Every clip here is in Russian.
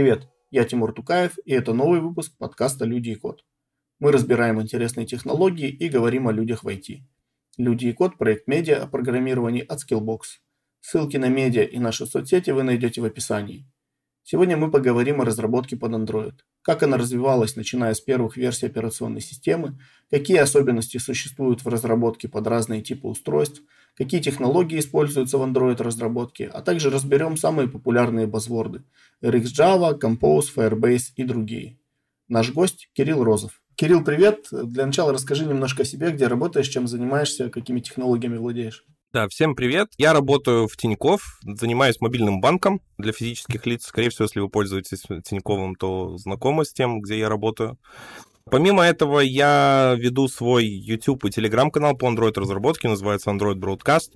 Привет, я Тимур Тукаев, и это новый выпуск подкаста «Люди и код». Мы разбираем интересные технологии и говорим о людях в IT. «Люди и код» – проект медиа о программировании от Skillbox. Ссылки на медиа и наши соцсети вы найдете в описании. Сегодня мы поговорим о разработке под Android. Как она развивалась, начиная с первых версий операционной системы, какие особенности существуют в разработке под разные типы устройств, какие технологии используются в Android разработке, а также разберем самые популярные базворды – RxJava, Compose, Firebase и другие. Наш гость – Кирилл Розов. Кирилл, привет! Для начала расскажи немножко о себе, где работаешь, чем занимаешься, какими технологиями владеешь. Да, всем привет. Я работаю в Тиньков, занимаюсь мобильным банком для физических лиц. Скорее всего, если вы пользуетесь Тиньковым, то знакомы с тем, где я работаю. Помимо этого, я веду свой YouTube и Telegram канал по Android разработке, называется Android Broadcast.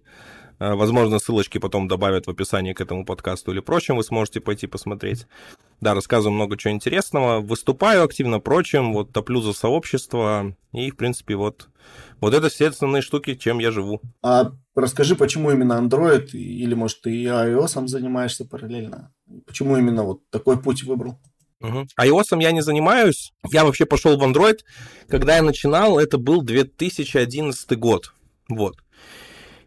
Э, возможно, ссылочки потом добавят в описании к этому подкасту или прочим, вы сможете пойти посмотреть. Да, рассказываю много чего интересного, выступаю активно прочим, вот топлю за сообщество, и, в принципе, вот, вот это все основные штуки, чем я живу. А расскажи, почему именно Android, или, может, ты и iOS занимаешься параллельно? Почему именно вот такой путь выбрал? Угу. iOS я не занимаюсь. Я вообще пошел в Android. Когда я начинал, это был 2011 год. Вот.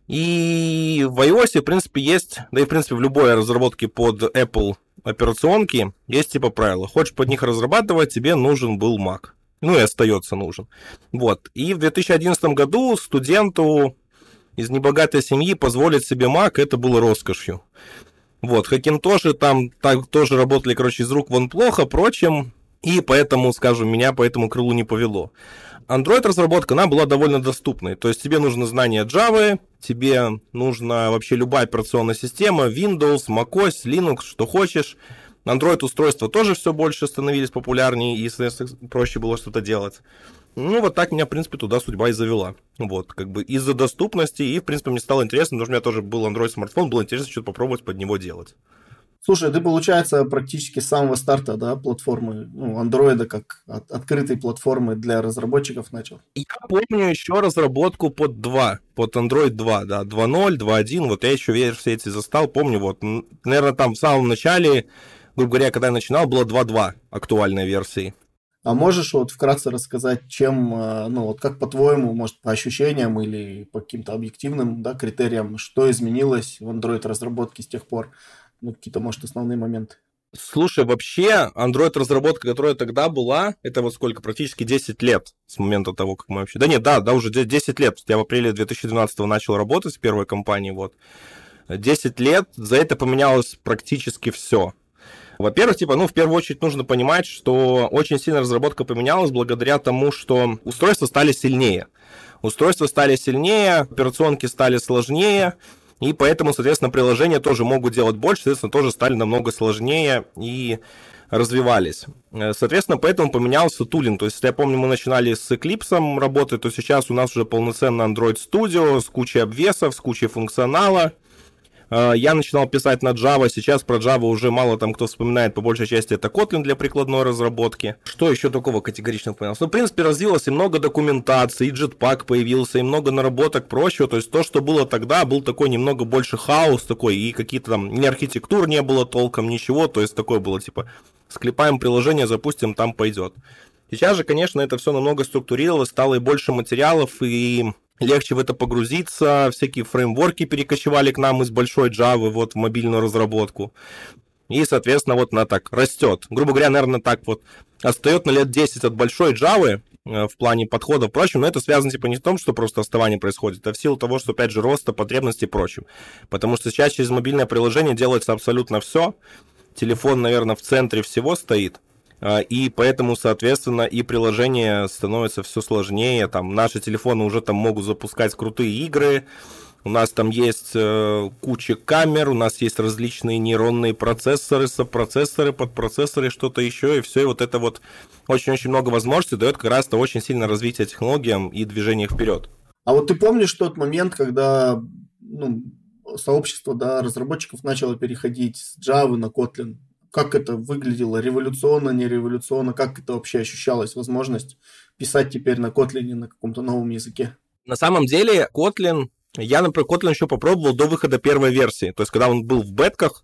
И в iOS, в принципе, есть, да и, в принципе, в любой разработке под Apple операционки есть типа правила. Хочешь под них разрабатывать, тебе нужен был Mac. Ну и остается нужен. Вот. И в 2011 году студенту из небогатой семьи позволить себе Mac, это было роскошью. Вот, Хакинтоши там так, тоже работали, короче, из рук вон плохо, прочим, и поэтому, скажем, меня по этому крылу не повело. Android-разработка, она была довольно доступной. То есть тебе нужно знание Java, тебе нужна вообще любая операционная система, Windows, macOS, Linux, что хочешь. Android-устройства тоже все больше становились популярнее, и, соответственно, проще было что-то делать. Ну, вот так меня, в принципе, туда судьба и завела. Вот, как бы из-за доступности, и, в принципе, мне стало интересно, потому что у меня тоже был Android-смартфон, было интересно что-то попробовать под него делать. Слушай, ты, получается, практически с самого старта, да, платформы, ну, андроида как от, открытой платформы для разработчиков начал? Я помню еще разработку под 2, под Android 2, да, 2.0, 2.1, вот я еще версии эти застал, помню, вот, наверное, там в самом начале, грубо говоря, когда я начинал, было 2.2 актуальной версии. А можешь вот вкратце рассказать, чем, э, ну вот как по-твоему, может, по ощущениям или по каким-то объективным да, критериям, что изменилось в Android разработке с тех пор? Ну, какие-то, может, основные моменты. Слушай, вообще, Android-разработка, которая тогда была, это вот сколько, практически 10 лет с момента того, как мы вообще... Да нет, да, да, уже 10 лет. Я в апреле 2012 начал работать в первой компании, вот. 10 лет, за это поменялось практически все. Во-первых, типа, ну, в первую очередь нужно понимать, что очень сильно разработка поменялась благодаря тому, что устройства стали сильнее. Устройства стали сильнее, операционки стали сложнее, и поэтому, соответственно, приложения тоже могут делать больше, соответственно, тоже стали намного сложнее и развивались. Соответственно, поэтому поменялся тулинг. То есть, я помню, мы начинали с Eclipse работать, то сейчас у нас уже полноценно Android Studio с кучей обвесов, с кучей функционала. Э, я начинал писать на Java, сейчас про Java уже мало там кто вспоминает, по большей части это Kotlin для прикладной разработки. Что еще такого категорично поменялось? Ну, в принципе, развилось и много документации, и Jetpack появился, и много наработок прочего, то есть то, что было тогда, был такой немного больше хаос такой, и какие-то там, ни архитектур не было толком, ничего, то есть такое было типа, склепаем приложение, запустим, там пойдет. Сейчас же, конечно, это все намного структурировалось, стало и больше материалов, и легче в это погрузиться, всякие фреймворки перекочевали к нам из большой Java вот в мобильную разработку. И, соответственно, вот она так растет. Грубо говоря, наверное, так вот остает на лет 10 от большой Java э, в плане подхода, впрочем, но это связано типа не с том, что просто отставание происходит, а в силу того, что, опять же, роста потребностей и прочим. Потому что сейчас через мобильное приложение делается абсолютно все. Телефон, наверное, в центре всего стоит. А, и поэтому, соответственно, и приложение становится все сложнее. Там наши телефоны уже там могут запускать крутые игры. У нас там есть э, куча камер, у нас есть различные нейронные процессоры, сопроцессоры, подпроцессоры, что-то еще, и все, и вот это вот очень-очень много возможностей дает как раз-то очень сильно развитие технологиям и движение вперед. А вот ты помнишь тот момент, когда ну, сообщество да, разработчиков начало переходить с Java на Kotlin? Как это выглядело, революционно, не революционно, как это вообще ощущалось, возможность писать теперь на Kotlin на каком-то новом языке? На самом деле, Kotlin, я, например, Kotlin еще попробовал до выхода первой версии, то есть когда он был в бетках,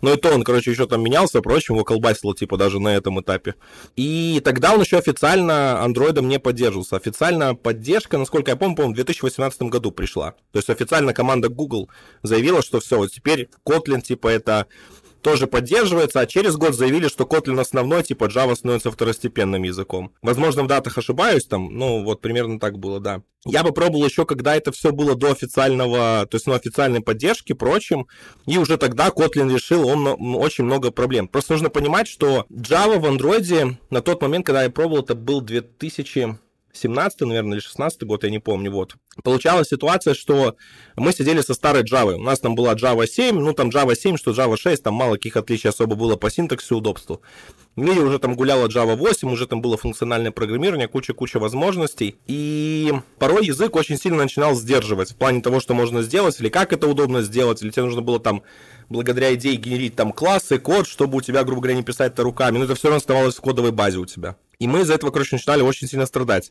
Но и то он, короче, еще там менялся, прочим, его колбасило, типа, даже на этом этапе. И тогда он еще официально андроидом не поддерживался. Официально поддержка, насколько я помню, по-моему, в 2018 году пришла. То есть официально команда Google заявила, что все, вот теперь Kotlin, типа, это тоже поддерживается, а через год заявили, что Kotlin основной, типа Java становится второстепенным языком. Возможно, в датах ошибаюсь там, ну вот примерно так было, да. Я бы пробовал еще, когда это все было до официального, то есть, ну, официальной поддержки, прочим, и уже тогда Kotlin решил, он очень много проблем. Просто нужно понимать, что Java в Android на тот момент, когда я пробовал, это был 2000 17 наверное, или 16 год, я не помню, вот. Получалась ситуация, что мы сидели со старой Java. У нас там была Java 7, ну там Java 7, что Java 6, там мало каких отличий особо было по синтаксису и удобству. В уже там гуляла Java 8, уже там было функциональное программирование, куча-куча возможностей. И порой язык очень сильно начинал сдерживать в плане того, что можно сделать, или как это удобно сделать, или тебе нужно было там благодаря идее генерить там классы, код, чтобы у тебя, грубо говоря, не писать это руками, но это все равно оставалось в кодовой базе у тебя. И мы из-за этого, короче, начинали очень сильно страдать.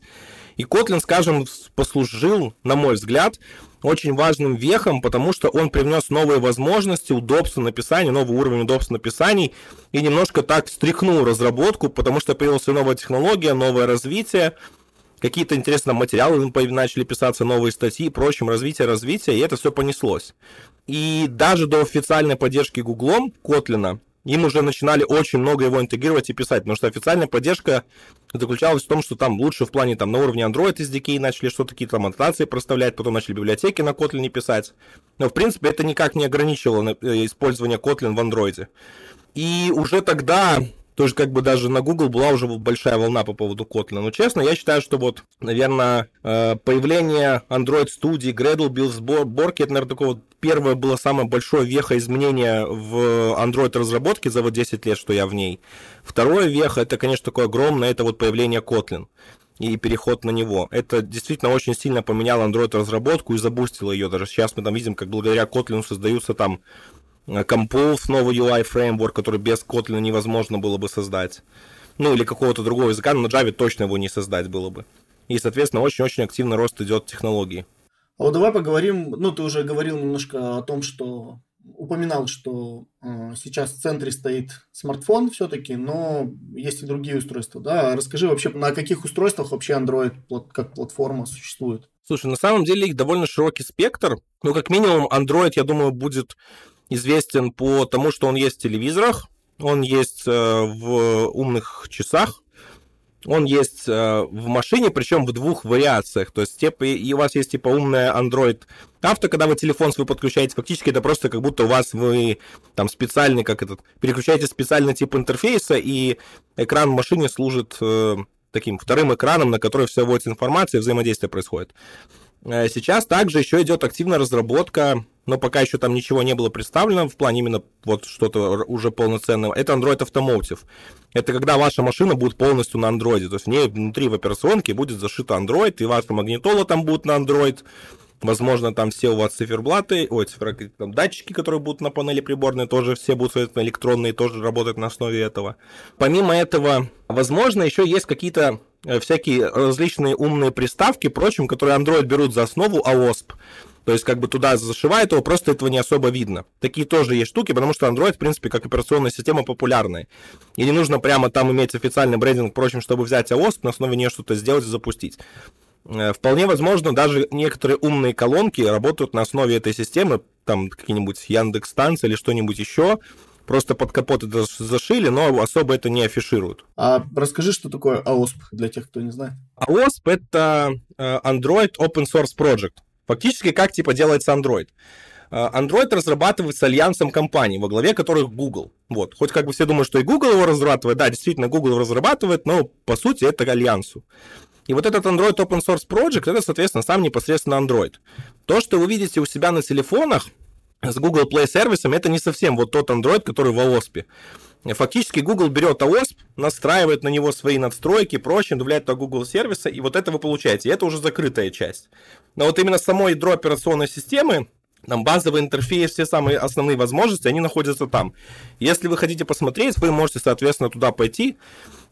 И Kotlin, скажем, послужил, на мой взгляд, очень важным вехом, потому что он привнес новые возможности, удобства написания, новый уровень удобства написаний, и немножко так встряхнул разработку, потому что появилась новая технология, новое развитие, какие-то интересные материалы начали писаться, новые статьи прочим, развитие, развитие, и это все понеслось. И даже до официальной поддержки Гуглом Котлина им уже начинали очень много его интегрировать и писать, потому что официальная поддержка заключалась в том, что там лучше в плане там на уровне Android SDK начали что-то какие-то там аннотации проставлять, потом начали библиотеки на Kotlin писать. Но в принципе это никак не ограничивало э, использование Kotlin в Android. И уже тогда тоже как бы даже на Google была уже большая волна по поводу Kotlin. Но честно, я считаю, что вот, наверное, э, появление Android Studio, Gradle, Build это, наверное, такое вот первое было самое большое веха изменения в Android разработке за вот 10 лет, что я в ней. Второе веха, это, конечно, такое огромное, это вот появление Kotlin и переход на него. Это действительно очень сильно поменяло Android разработку и забустило ее. Даже сейчас мы там видим, как благодаря Kotlin создаются там Compose, новый UI фреймворк, который без Kotlin невозможно было бы создать. Ну, или какого-то другого языка, но на Java точно его не создать было бы. И, соответственно, очень-очень активный рост идет технологий. А вот давай поговорим, ну, ты уже говорил немножко о том, что упоминал, что э, сейчас в центре стоит смартфон все-таки, но есть и другие устройства, да? Расскажи вообще, на каких устройствах вообще Android как платформа существует? Слушай, на самом деле их довольно широкий спектр. Ну, как минимум, Android, я думаю, будет известен по тому, что он есть в телевизорах, он есть э, в умных часах, он есть э, в машине, причем в двух вариациях. То есть типа, и у вас есть типа умная Android авто, когда вы телефон свой подключаете, фактически это просто как будто у вас вы там специальный, как этот, переключаете специальный тип интерфейса, и экран в машине служит э, таким вторым экраном, на который вся вводится информация, взаимодействие происходит. Э, сейчас также еще идет активная разработка, но пока еще там ничего не было представлено в плане именно вот что-то уже полноценного. Это Android Automotive. Это когда ваша машина будет полностью на Android. То есть в ней внутри в операционке будет зашита Android, и ваша магнитола там будет на Android. Возможно, там все у вас циферблаты, ой, цифер, там, датчики, которые будут на панели приборной, тоже все будут, соответственно, электронные, тоже работать на основе этого. Помимо этого, возможно, еще есть какие-то Э, всякие различные умные приставки, прочим, которые Android берут за основу, а OSP. То есть как бы туда зашивает его, просто этого не особо видно. Такие тоже есть штуки, потому что Android, в принципе, как операционная система популярная. И не нужно прямо там иметь официальный брендинг, впрочем, чтобы взять AOSP, на основе нее что-то сделать и запустить. Э, вполне возможно, даже некоторые умные колонки работают на основе этой системы, там какие-нибудь Яндекс станции или что-нибудь еще, Просто под капот это зашили, но особо это не афишируют. А расскажи, что такое AOSP для тех, кто не знает. AOSP — это э, Android Open Source Project. Фактически, как типа делается Android. Э, Android разрабатывается альянсом компаний, во главе которых Google. Вот. Хоть как бы все думают, что и Google его разрабатывает. Да, действительно, Google его разрабатывает, но по сути это альянсу. И вот этот Android Open Source Project, это, соответственно, сам непосредственно Android. То, что вы видите у себя на телефонах, с Google Play сервисом, это не совсем вот тот Android, который в AOSP. Фактически Google берет AOSP, настраивает на него свои надстройки, прочее, добавляет туда Google сервиса, и вот это вы получаете. И это уже закрытая часть. Но вот именно само ядро операционной системы, Там базовый интерфейс, все самые основные возможности, они находятся там. Если вы хотите посмотреть, вы можете, соответственно, туда пойти,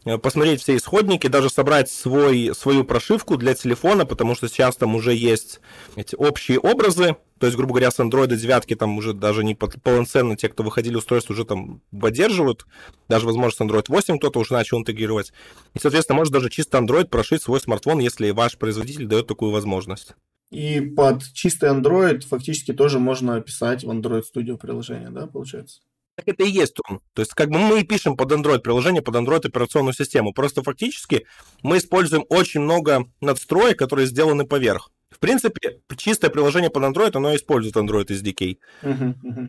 Э, посмотреть все исходники, даже собрать свой, свою прошивку для телефона, потому что сейчас там уже есть эти общие образы, то есть, грубо говоря, с Android 9 там уже даже не полноценно те, кто выходили устройства, уже там поддерживают. Даже, возможно, Android 8 кто-то уже начал интегрировать. И, соответственно, может даже чисто Android прошить свой смартфон, если ваш производитель дает такую возможность. И под чистый Android фактически тоже можно писать в Android Studio приложение, да, получается? Так это и есть он. То есть, как бы мы и пишем под Android приложение, под Android операционную систему. Просто фактически мы используем очень много надстроек, которые сделаны поверх. В принципе, чистое приложение под Android, оно использует Android SDK. Uh-huh, uh-huh.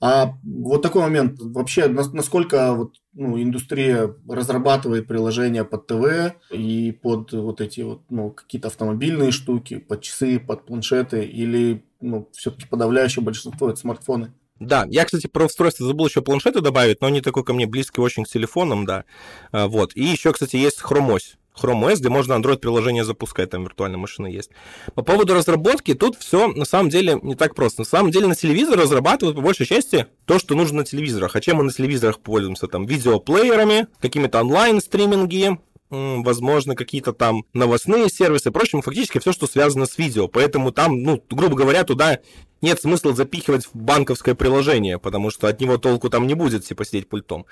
А вот такой момент. Вообще, насколько вот, ну, индустрия разрабатывает приложения под ТВ и под вот эти вот, ну, какие-то автомобильные штуки, под часы, под планшеты, или ну, все-таки подавляющее большинство это смартфоны? Да, я, кстати, про устройство забыл еще планшеты добавить, но они такой ко мне близкий очень к телефонам, да. А, вот. И еще, кстати, есть Chrome OS. Chrome OS, где можно Android-приложение запускать, там виртуальная машина есть. По поводу разработки, тут все на самом деле не так просто. На самом деле на телевизор разрабатывают по большей части то, что нужно на телевизорах. А чем мы на телевизорах пользуемся? Там видеоплеерами, какими-то онлайн-стриминги, возможно, какие-то там новостные сервисы, прочим, фактически все, что связано с видео. Поэтому там, ну, грубо говоря, туда нет смысла запихивать в банковское приложение, потому что от него толку там не будет, типа сидеть пультом.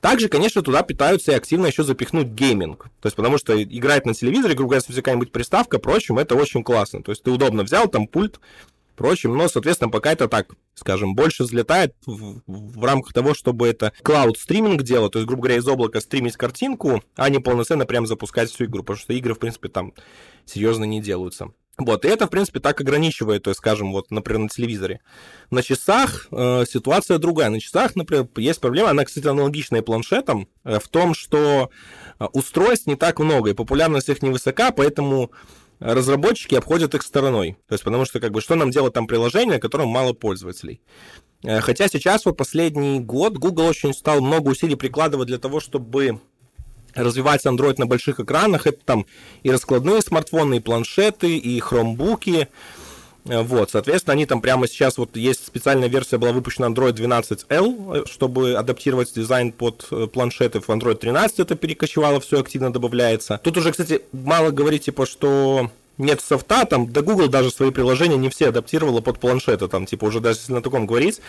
Также, конечно, туда пытаются и активно еще запихнуть гейминг. То есть, потому что играть на телевизоре, грубо говоря, если какая-нибудь приставка, прочим, это очень классно. То есть, ты удобно взял там пульт, прочим, но, соответственно, пока это так, скажем, больше взлетает в, в рамках того, чтобы это клауд-стриминг делать, то есть, грубо говоря, из облака стримить картинку, а не полноценно прям запускать всю игру, потому что игры, в принципе, там серьезно не делаются. Вот, и это, в принципе, так ограничивает, то есть, скажем, вот, например, на телевизоре. На часах э, ситуация другая. На часах, например, есть проблема, она, кстати, аналогичная планшетам, э, в том, что э, устройств не так много, и популярность их невысока, поэтому разработчики обходят их стороной. То есть, потому что, как бы, что нам делать там приложение, которым мало пользователей. Э, хотя сейчас, вот последний год, Google очень стал много усилий прикладывать для того, чтобы развивать Android на больших экранах. Это там и раскладные смартфоны, и планшеты, и хромбуки. Э, вот, соответственно, они там прямо сейчас, вот есть специальная версия, была выпущена Android 12L, э, чтобы адаптировать дизайн под э, планшеты. В Android 13 это перекочевало, все активно добавляется. Тут уже, кстати, мало говорить, типа, что нет софта, там, да Google даже свои приложения не все адаптировала под планшеты, там, типа, уже даже если на таком говорить.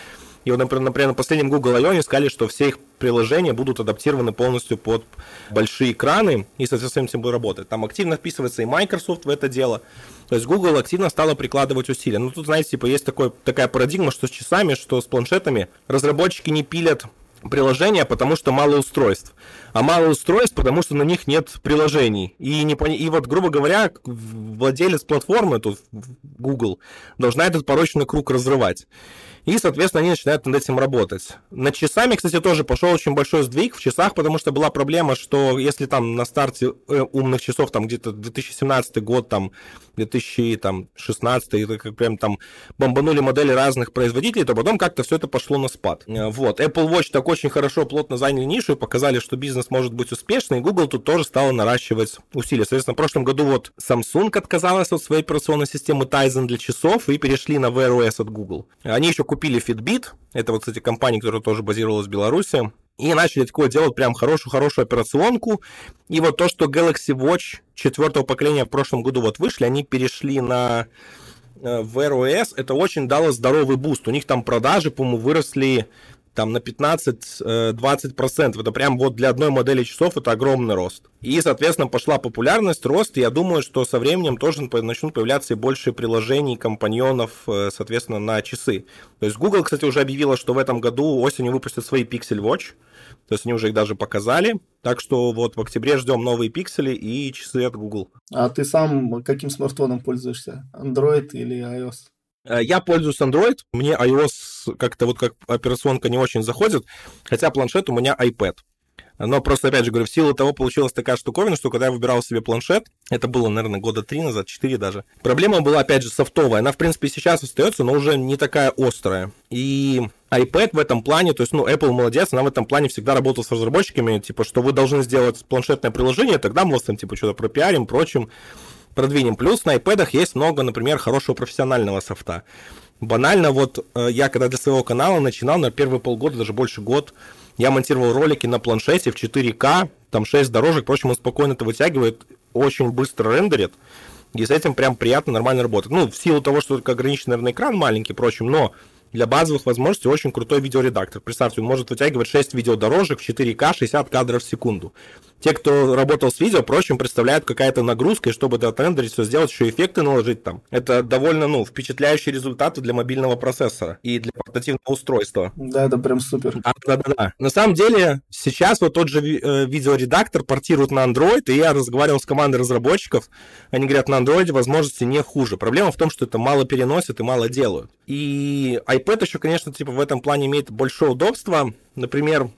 И вот, например, например на последнем Google I.O. сказали, что все их приложения будут адаптированы полностью под большие экраны, и, соответственно, этим будет работать. Там активно вписывается и Microsoft в это дело. То есть Google активно стала прикладывать усилия. Ну, тут, знаете, типа, есть такой, такая парадигма, что с часами, что с планшетами разработчики не пилят приложения, потому что мало устройств. А мало устройств, потому что на них нет приложений. И, не, и вот, грубо говоря, владелец платформы, тут Google, должна этот порочный круг разрывать. И, соответственно, они начинают над этим работать. Над часами, кстати, тоже пошел очень большой сдвиг в часах, потому что была проблема, что если там на старте э, умных часов, там где-то 2017 год, там 2016, это как прям там бомбанули модели разных производителей, то потом как-то все это пошло на спад. Э, вот. Apple Watch так очень хорошо, плотно заняли нишу и показали, что бизнес может быть успешный, и Google тут тоже стала наращивать усилия. Соответственно, в прошлом году вот Samsung отказалась от своей операционной системы Tizen для часов и перешли на Wear OS от Google. Они еще купили Fitbit, это вот, кстати, компания, которая тоже базировалась в Беларуси, и начали такое делать прям хорошую-хорошую операционку. И вот то, что Galaxy Watch четвертого поколения в прошлом году вот вышли, они перешли на э, Wear OS, это очень дало здоровый буст. У них там продажи, по-моему, выросли там на 15-20%. Это прям вот для одной модели часов это огромный рост. И, соответственно, пошла популярность, рост. И я думаю, что со временем тоже начнут появляться и больше приложений, компаньонов, э, соответственно, на часы. То есть Google, кстати, уже объявила, что в этом году осенью выпустят свои Pixel Watch. То есть они уже их даже показали. Так что вот в октябре ждем новые пиксели и часы от Google. А ты сам каким смартфоном пользуешься? Android или iOS? Э, я пользуюсь Android, мне iOS как-то вот как операционка не очень заходит, хотя планшет у меня iPad. Но просто, опять же говорю, в силу того получилась такая штуковина, что когда я выбирал себе планшет, это было, наверное, года три назад, четыре даже, проблема была, опять же, софтовая. Она, в принципе, сейчас остается, но уже не такая острая. И iPad в этом плане, то есть, ну, Apple молодец, она в этом плане всегда работала с разработчиками, типа, что вы должны сделать планшетное приложение, тогда мы вас там, типа, что-то пропиарим, прочим продвинем. Плюс на iPad есть много, например, хорошего профессионального софта. Банально, вот э, я когда для своего канала начинал, на первые полгода, даже больше год, я монтировал ролики на планшете в 4К, там 6 дорожек, впрочем, он спокойно это вытягивает, очень быстро рендерит, и с этим прям приятно, нормально работать. Ну, в силу того, что только ограниченный, наверное, экран маленький, впрочем, но для базовых возможностей очень крутой видеоредактор. Представьте, он может вытягивать 6 видеодорожек в 4К 60 кадров в секунду. Те, кто работал с видео, впрочем, представляют какая-то нагрузка, и чтобы это отрендерить, все сделать, еще эффекты наложить там. Это довольно, ну, впечатляющие результаты для мобильного процессора и для портативного устройства. Да, это прям супер. А, да, да, да. На самом деле, сейчас вот тот же э, видеоредактор портируют на Android, и я разговаривал с командой разработчиков, они говорят, на Android возможности не хуже. Проблема в том, что это мало переносят и мало делают. И iPad еще, конечно, типа в этом плане имеет большое удобство. Например,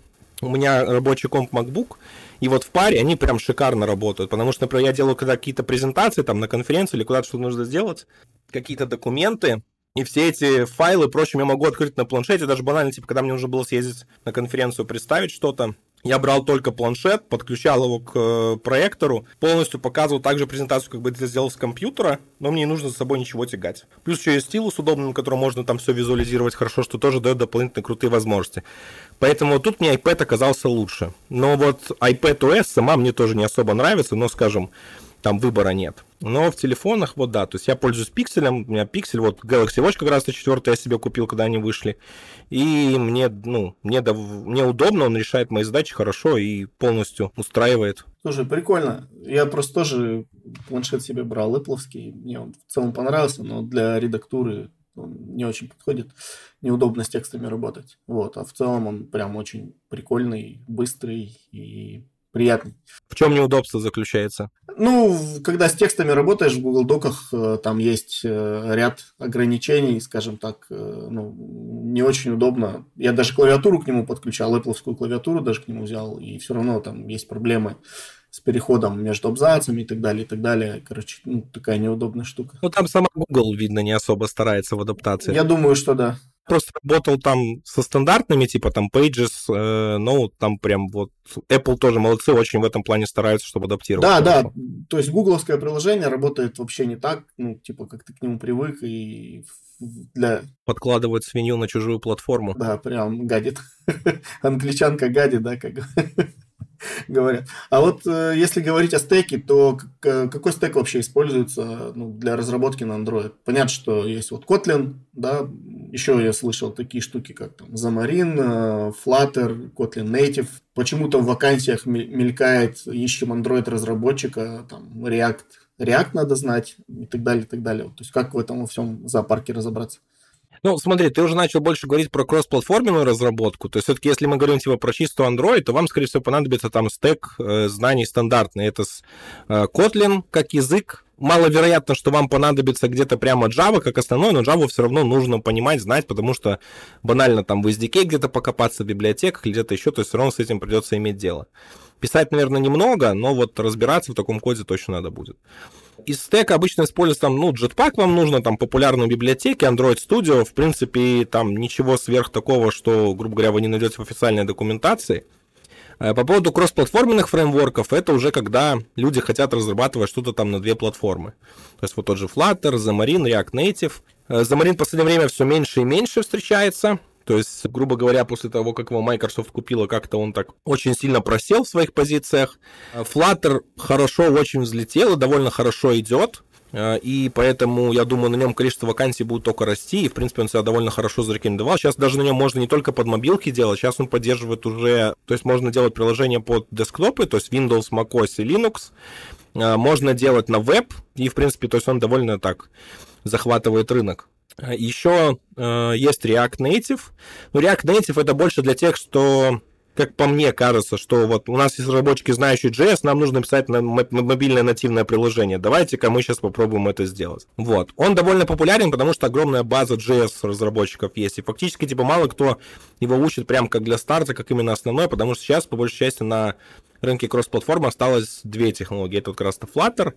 у меня рабочий комп MacBook, и вот в паре они прям шикарно работают, потому что, например, я делаю когда какие-то презентации там на конференцию или куда-то что нужно сделать, какие-то документы, и все эти файлы, впрочем, я могу открыть на планшете, даже банально, типа, когда мне нужно было съездить на конференцию, представить что-то, я брал только планшет, подключал его к э, проектору, полностью показывал также презентацию, как бы это сделал с компьютера, но мне не нужно с собой ничего тягать. Плюс еще есть стилус удобный, на котором можно там все визуализировать хорошо, что тоже дает дополнительные крутые возможности. Поэтому тут мне iPad оказался лучше. Но вот iPad OS сама мне тоже не особо нравится, но, скажем, там выбора нет. Но в телефонах, вот да, то есть я пользуюсь пикселем, у меня пиксель, вот Galaxy Watch как раз 4 я себе купил, когда они вышли, и мне, ну, мне, мне удобно, он решает мои задачи хорошо и полностью устраивает. Слушай, прикольно. Я просто тоже планшет себе брал, Apple, мне он в целом понравился, но для редактуры он не очень подходит, неудобно с текстами работать. Вот, а в целом он прям очень прикольный, быстрый и приятный. В чем неудобство заключается? Ну, когда с текстами работаешь в Google Доках, э, там есть э, ряд ограничений, скажем так, э, ну, не очень удобно. Я даже клавиатуру к нему подключал, Apple клавиатуру даже к нему взял, и все равно там есть проблемы с переходом между абзацами и так далее, и так далее. Короче, ну, такая неудобная штука. Ну, там сама Google, видно, не особо старается в адаптации. Я думаю, что да просто работал там со стандартными, типа там Pages, э, ну, там прям вот Apple тоже молодцы, очень в этом плане стараются, чтобы адаптировать. Да, хорошо. да, то есть гугловское приложение работает вообще не так, ну, типа, как ты к нему привык, и для... Подкладывать свинью на чужую платформу. Да, прям гадит. Англичанка гадит, да, как говорят. А вот э, если говорить о стеке, то какой стек вообще используется ну, для разработки на Android? Понятно, что есть вот Kotlin, да, еще я слышал такие штуки, как там Xamarin, э, Flutter, Kotlin Native. Почему-то в вакансиях мелькает, ищем Android разработчика, там React, React надо знать и так далее, и так далее. То есть как в этом во всем зоопарке разобраться? Ну, смотри, ты уже начал больше говорить про кроссплатформенную разработку. То есть, все-таки, если мы говорим типа про чистую Android, то вам, скорее всего, понадобится там стек э, знаний стандартный. Это с, э, Kotlin как язык. Маловероятно, что вам понадобится где-то прямо Java как основной, но Java все равно нужно понимать, знать, потому что банально там в SDK где-то покопаться в библиотеках или где-то еще, то есть все равно с этим придется иметь дело. Писать, наверное, немного, но вот разбираться в таком коде точно надо будет. Из стека обычно используется там, ну, Jetpack вам нужно, там, популярные библиотеки, Android Studio, в принципе, там ничего сверх такого, что, грубо говоря, вы не найдете в официальной документации. Э, по поводу кроссплатформенных фреймворков, это уже когда люди хотят разрабатывать что-то там на две платформы. То есть вот тот же Flutter, Xamarin, React Native. Э, Xamarin в последнее время все меньше и меньше встречается. То есть, грубо говоря, после того, как его Microsoft купила, как-то он так очень сильно просел в своих позициях. Flutter хорошо очень взлетел и довольно хорошо идет. И поэтому, я думаю, на нем количество вакансий будет только расти, и, в принципе, он себя довольно хорошо зарекомендовал. Сейчас даже на нем можно не только под мобилки делать, сейчас он поддерживает уже, то есть можно делать приложение под десктопы, то есть Windows, macOS и Linux. Можно делать на веб, и, в принципе, то есть он довольно так захватывает рынок. Еще э, есть React Native. Но React Native это больше для тех, что как по мне кажется, что вот у нас есть разработчики, знающие JS, нам нужно писать на мобильное нативное приложение. Давайте-ка мы сейчас попробуем это сделать. Вот. Он довольно популярен, потому что огромная база JS разработчиков есть. И фактически, типа, мало кто его учит прям как для старта, как именно основной, потому что сейчас, по большей части, на рынке кросс-платформы осталось две технологии. Это вот как раз Flutter,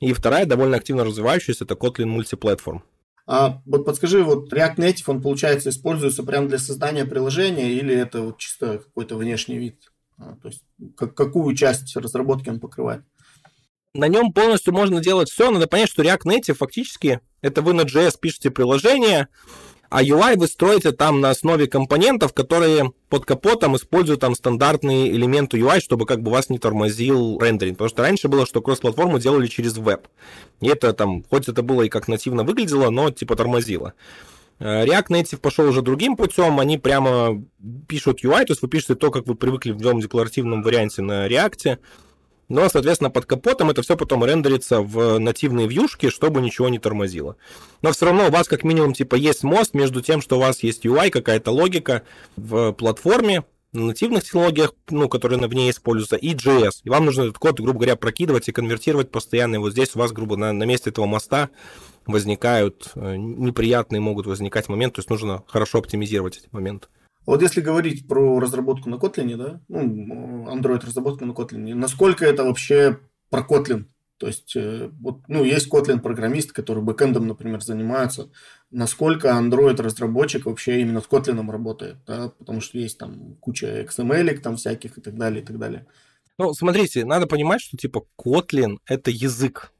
и вторая, довольно активно развивающаяся, это Kotlin Multiplatform. А вот подскажи, вот React Native, он, получается, используется прямо для создания приложения или это вот чисто какой-то внешний вид? А, то есть как, какую часть разработки он покрывает? На нем полностью можно делать все. Надо понять, что React Native фактически это вы на JS пишете приложение, А UI вы строите там на основе компонентов, которые под капотом используют там стандартные элементы UI, чтобы как бы вас не тормозил рендеринг. Потому что раньше было, что кросс-платформу делали через веб. И это там, хоть это было и как нативно выглядело, но типа тормозило. Э, React Native пошел уже другим путем, они прямо пишут UI, то есть вы пишете то, как вы привыкли в новом декларативном варианте на React, но, соответственно, под капотом это все потом рендерится в нативные вьюшки, чтобы ничего не тормозило. Но все равно у вас как минимум типа есть мост между тем, что у вас есть UI, какая-то логика в платформе, на нативных технологиях, ну, которые в ней используются, и JS. И вам нужно этот код, грубо говоря, прокидывать и конвертировать постоянно. И вот здесь у вас, грубо, на, на месте этого моста возникают э, неприятные, могут возникать моменты, то есть нужно хорошо оптимизировать эти моменты. Вот если говорить про разработку на Kotlin, да, ну, Android разработку на Kotlin, насколько это вообще про Kotlin? То есть, э, вот, ну, есть Kotlin-программист, который бэкэндом, например, занимается. Насколько Android-разработчик вообще именно с Kotlin работает, да? Потому что есть там куча XML там всяких и так далее, и так далее. Ну, смотрите, надо понимать, что типа Kotlin — это язык.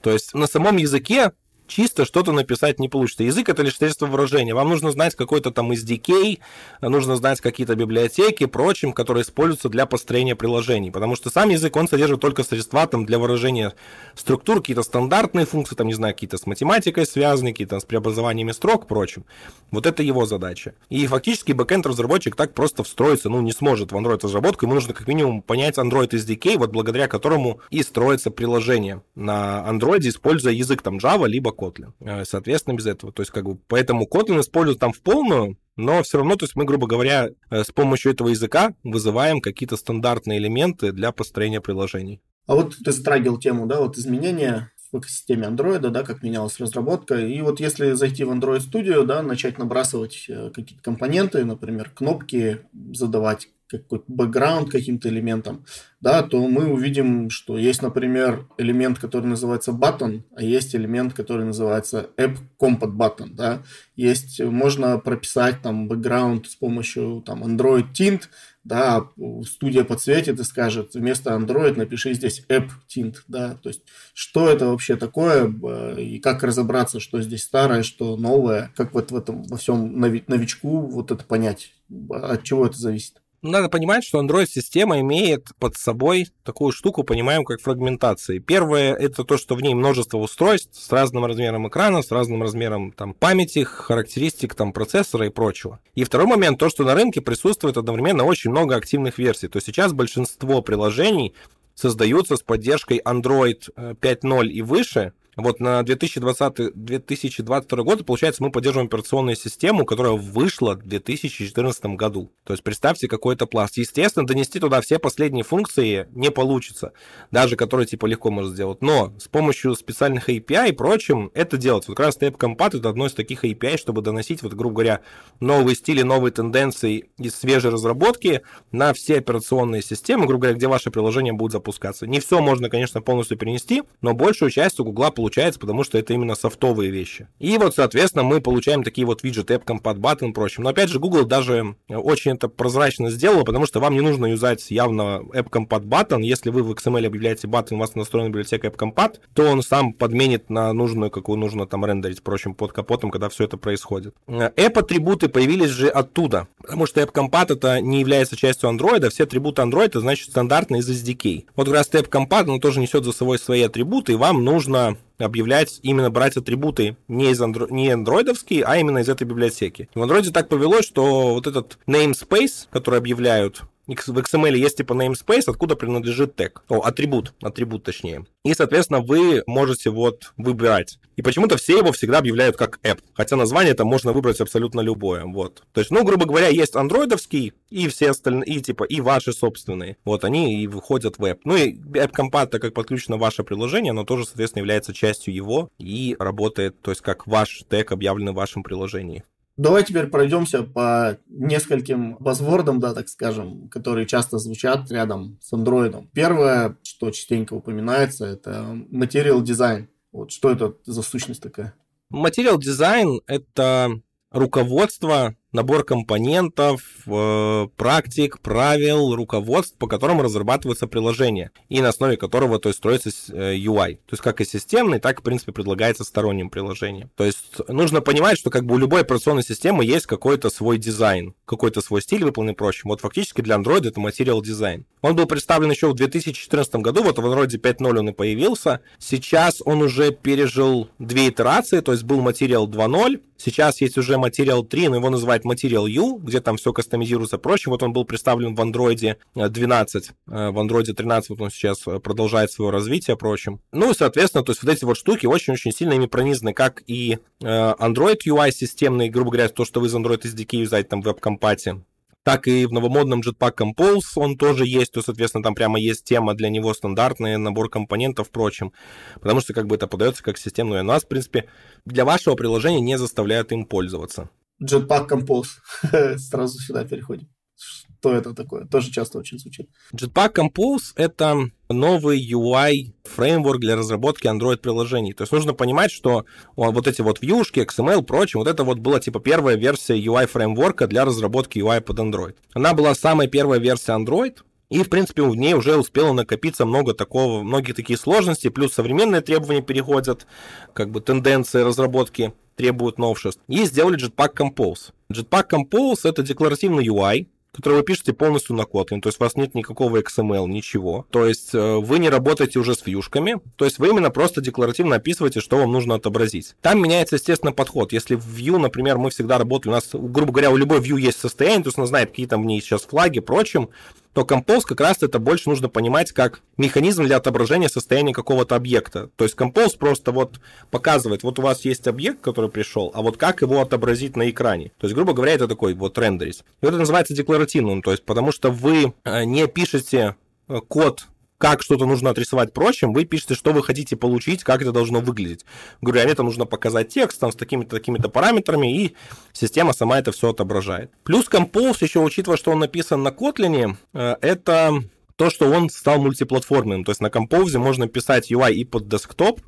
То есть на самом языке чисто что-то написать не получится. Язык — это лишь средство выражения. Вам нужно знать какой-то там SDK, нужно знать какие-то библиотеки, прочим, которые используются для построения приложений. Потому что сам язык, он содержит только средства там, для выражения структур, какие-то стандартные функции, там, не знаю, какие-то с математикой связанные, какие-то с преобразованиями строк, прочим. Вот это его задача. И фактически бэкэнд-разработчик так просто встроиться, ну, не сможет в Android-разработку. Ему нужно как минимум понять Android SDK, вот благодаря которому и строится приложение на Android, используя язык там Java, либо Kotlin. Э, соответственно, без этого. То есть, как бы, поэтому Kotlin используют там в полную, но все равно, то есть мы, грубо говоря, э, с помощью этого языка вызываем какие-то стандартные элементы для построения приложений. А вот ты затрагивал тему, да, вот изменения в экосистеме Android, да, как менялась разработка. И вот если зайти в Android Studio, да, начать набрасывать э, какие-то компоненты, например, кнопки задавать какой-то бэкграунд каким-то элементом, да, то мы увидим, что есть, например, элемент, который называется button, а есть элемент, который называется app compat button, да. Есть, можно прописать там бэкграунд с помощью там Android Tint, да, студия подсветит и скажет, вместо Android напиши здесь App Tint, да, то есть что это вообще такое и как разобраться, что здесь старое, что новое, как вот в этом во всем новичку вот это понять, от чего это зависит. Надо понимать, что Android-система имеет под собой такую штуку, понимаем, как фрагментация. Первое – это то, что в ней множество устройств с разным размером экрана, с разным размером там, памяти, характеристик там, процессора и прочего. И второй момент – то, что на рынке присутствует одновременно очень много активных версий. То есть сейчас большинство приложений создаются с поддержкой Android 5.0 и выше – вот на 2020-2022 год, получается, мы поддерживаем операционную систему, которая вышла в 2014 году. То есть представьте какой-то пласт. Естественно, донести туда все последние функции не получится, даже которые типа легко можно сделать. Но с помощью специальных API и прочим это делать. Вот как раз Step Compat это одно из таких API, чтобы доносить, вот, грубо говоря, новые стили, новые тенденции из свежей разработки на все операционные системы, грубо говоря, где ваше приложение будет запускаться. Не все можно, конечно, полностью перенести, но большую часть у Google получается, потому что это именно софтовые вещи. И вот, соответственно, мы получаем такие вот виджеты, App Compat Button и прочим. Но опять же, Google даже очень это прозрачно сделал, потому что вам не нужно юзать явно App Compat Button. Если вы в XML объявляете button, у вас настроена библиотека App Compat, то он сам подменит на нужную, какую нужно там рендерить, впрочем, под капотом, когда все это происходит. App-атрибуты появились же оттуда, потому что App Compat это не является частью Android, а все атрибуты Android это значит стандартно из SDK. Вот как раз App Compat, он тоже несет за собой свои атрибуты, и вам нужно объявлять, именно брать атрибуты не, из андро... не андроидовские, а именно из этой библиотеки. В андроиде так повелось, что вот этот namespace, который объявляют в XML есть типа namespace, откуда принадлежит тег. О, атрибут, атрибут точнее. И, соответственно, вы можете вот выбирать. И почему-то все его всегда объявляют как app. Хотя название это можно выбрать абсолютно любое. Вот. То есть, ну, грубо говоря, есть андроидовский и все остальные, и типа, и ваши собственные. Вот они и выходят в app. Ну и App Compat, так как подключено ваше приложение, оно тоже, соответственно, является частью его и работает, то есть как ваш тег объявлен в вашем приложении. Давай теперь пройдемся по нескольким базвордам, да, так скажем, которые часто звучат рядом с андроидом. Первое, что частенько упоминается, это материал дизайн. Вот что это за сущность такая? Материал дизайн — это руководство набор компонентов, э, практик, правил, руководств, по которым разрабатываются приложения, и на основе которого то есть, строится э, UI. То есть как и системный, так, в принципе, предлагается сторонним приложением. То есть нужно понимать, что как бы у любой операционной системы есть какой-то свой дизайн, какой-то свой стиль выполнен прочим. Вот фактически для Android это Material Design. Он был представлен еще в 2014 году, вот в Android 5.0 он и появился. Сейчас он уже пережил две итерации, то есть был Material 2.0, сейчас есть уже Material 3, но его называют Material U, где там все кастомизируется проще. Вот он был представлен в Android 12, э, в Android 13 вот он сейчас продолжает свое развитие, прочим. Ну и, соответственно, то есть вот эти вот штуки очень-очень сильно ими пронизаны, как и э, Android UI системный, грубо говоря, то, что вы из Android SDK юзаете там в веб-компате, так и в новомодном Jetpack Compose он тоже есть, то, соответственно, там прямо есть тема для него стандартный набор компонентов, впрочем, потому что как бы это подается как системное. Но нас, в принципе, для вашего приложения не заставляют им пользоваться. Jetpack Compose. Сразу сюда переходим что это такое. Тоже часто очень звучит. Jetpack Compose — это новый UI фреймворк для разработки Android-приложений. То есть нужно понимать, что вот эти вот вьюшки, XML, прочее, вот это вот была типа первая версия UI фреймворка для разработки UI под Android. Она была самой первой версией Android, и, в принципе, в ней уже успело накопиться много такого, многие такие сложности, плюс современные требования переходят, как бы тенденции разработки требуют новшеств. И сделали Jetpack Compose. Jetpack Compose — это декларативный UI, который вы пишете полностью на Kotlin, то есть у вас нет никакого XML, ничего. То есть э, вы не работаете уже с вьюшками, то есть вы именно просто декларативно описываете, что вам нужно отобразить. Там меняется, естественно, подход. Если в Vue, например, мы всегда работали, у нас, грубо говоря, у любой Vue есть состояние, то есть он знает, какие там в ней сейчас флаги, прочим, то Compose как раз это больше нужно понимать как механизм для отображения состояния какого-то объекта. То есть Compose просто вот показывает, вот у вас есть объект, который пришел, а вот как его отобразить на экране. То есть, грубо говоря, это такой вот рендерис. И это называется декларативным, то есть потому что вы э, не пишете э, код как что-то нужно отрисовать прочим, вы пишете, что вы хотите получить, как это должно выглядеть. Говорю, а мне там нужно показать текст там, с такими-то такими-то параметрами, и система сама это все отображает. Плюс Compose, еще учитывая, что он написан на Kotlin, э, это то, что он стал мультиплатформенным. То есть на Compose можно писать UI и под десктоп,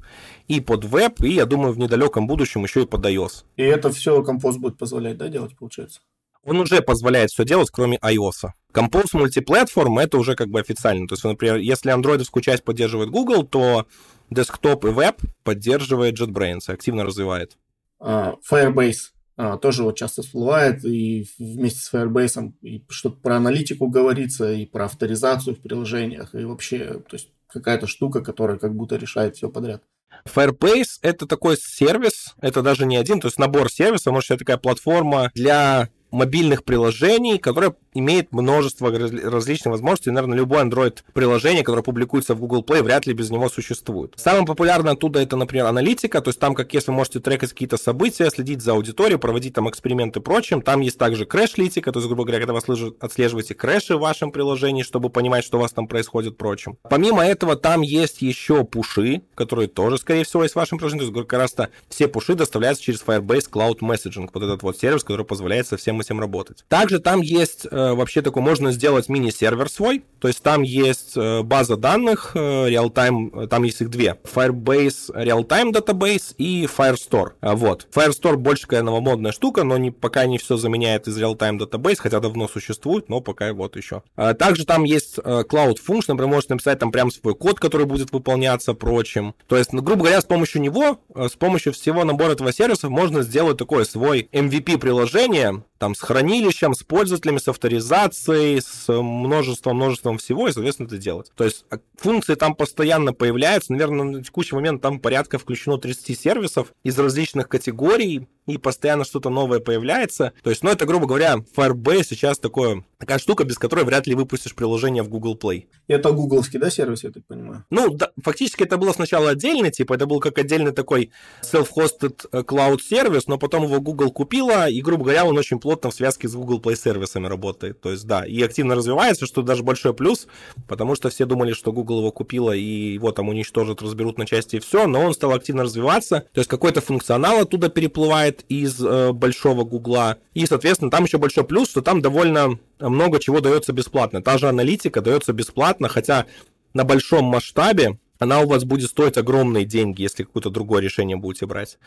и под веб, и, я думаю, в недалеком будущем еще и под iOS. И это все Compose будет позволять, да, делать, получается? Он уже позволяет все делать, кроме iOS. Compose мультиплатформ это уже как бы официально. То есть, например, если андроидовскую часть поддерживает Google, то десктоп и веб поддерживает JetBrains активно развивает. Uh, Firebase uh, тоже вот часто всплывает, и вместе с Firebase и что-то про аналитику говорится, и про авторизацию в приложениях, и вообще, то есть какая-то штука, которая как будто решает все подряд. Firebase — это такой сервис, это даже не один, то есть набор сервисов, может, это такая платформа для мобильных приложений, которое имеет множество различных возможностей. Наверное, любое Android-приложение, которое публикуется в Google Play, вряд ли без него существует. Самое популярное оттуда это, например, аналитика, то есть там, как если вы можете трекать какие-то события, следить за аудиторией, проводить там эксперименты и прочим. Там есть также крэш-литика, то есть, грубо говоря, когда вы отслеживаете крэши в вашем приложении, чтобы понимать, что у вас там происходит прочим. Помимо этого, там есть еще пуши, которые тоже, скорее всего, есть в вашем приложении. То есть, как раз-то все пуши доставляются через Firebase Cloud Messaging, вот этот вот сервис, который позволяет со всем этим работать. Также там есть э, вообще такой, можно сделать мини-сервер свой, то есть там есть э, база данных, э, real-time, там есть их две, Firebase Real-Time Database и Firestore. А, вот. Firestore больше какая новомодная штука, но не, пока не все заменяет из Real-Time Database, хотя давно существует, но пока вот еще. А, также там есть Cloud Function, например, можете написать там прям свой код, который будет выполняться прочим. То есть, ну, грубо говоря, с помощью него, с помощью всего набора этого сервиса можно сделать такое свой MVP-приложение, там с хранилищем, с пользователями, с авторизацией, с множеством-множеством всего, и, соответственно, это делать. То есть а, функции там постоянно появляются. Наверное, на текущий момент там порядка включено 30 сервисов из различных категорий, и постоянно что-то новое появляется. То есть, ну, это, грубо говоря, Firebase сейчас такое, такая штука, без которой вряд ли выпустишь приложение в Google Play. Это гугловский, да, сервис, я так понимаю? Ну, да, фактически это было сначала отдельный, типа, это был как отдельный такой self-hosted э, cloud сервис, но потом его Google купила, и, грубо говоря, он очень плотно в связке с Google Play сервисами работает. То есть, да, и активно развивается, что даже большой плюс, потому что все думали, что Google его купила и его там уничтожат, разберут на части и все, но он стал активно развиваться, то есть какой-то функционал оттуда переплывает, из э, большого Гугла. И, соответственно, там еще большой плюс, что там довольно много чего дается бесплатно. Та же аналитика дается бесплатно, хотя на большом масштабе она у вас будет стоить огромные деньги, если какое-то другое решение будете брать.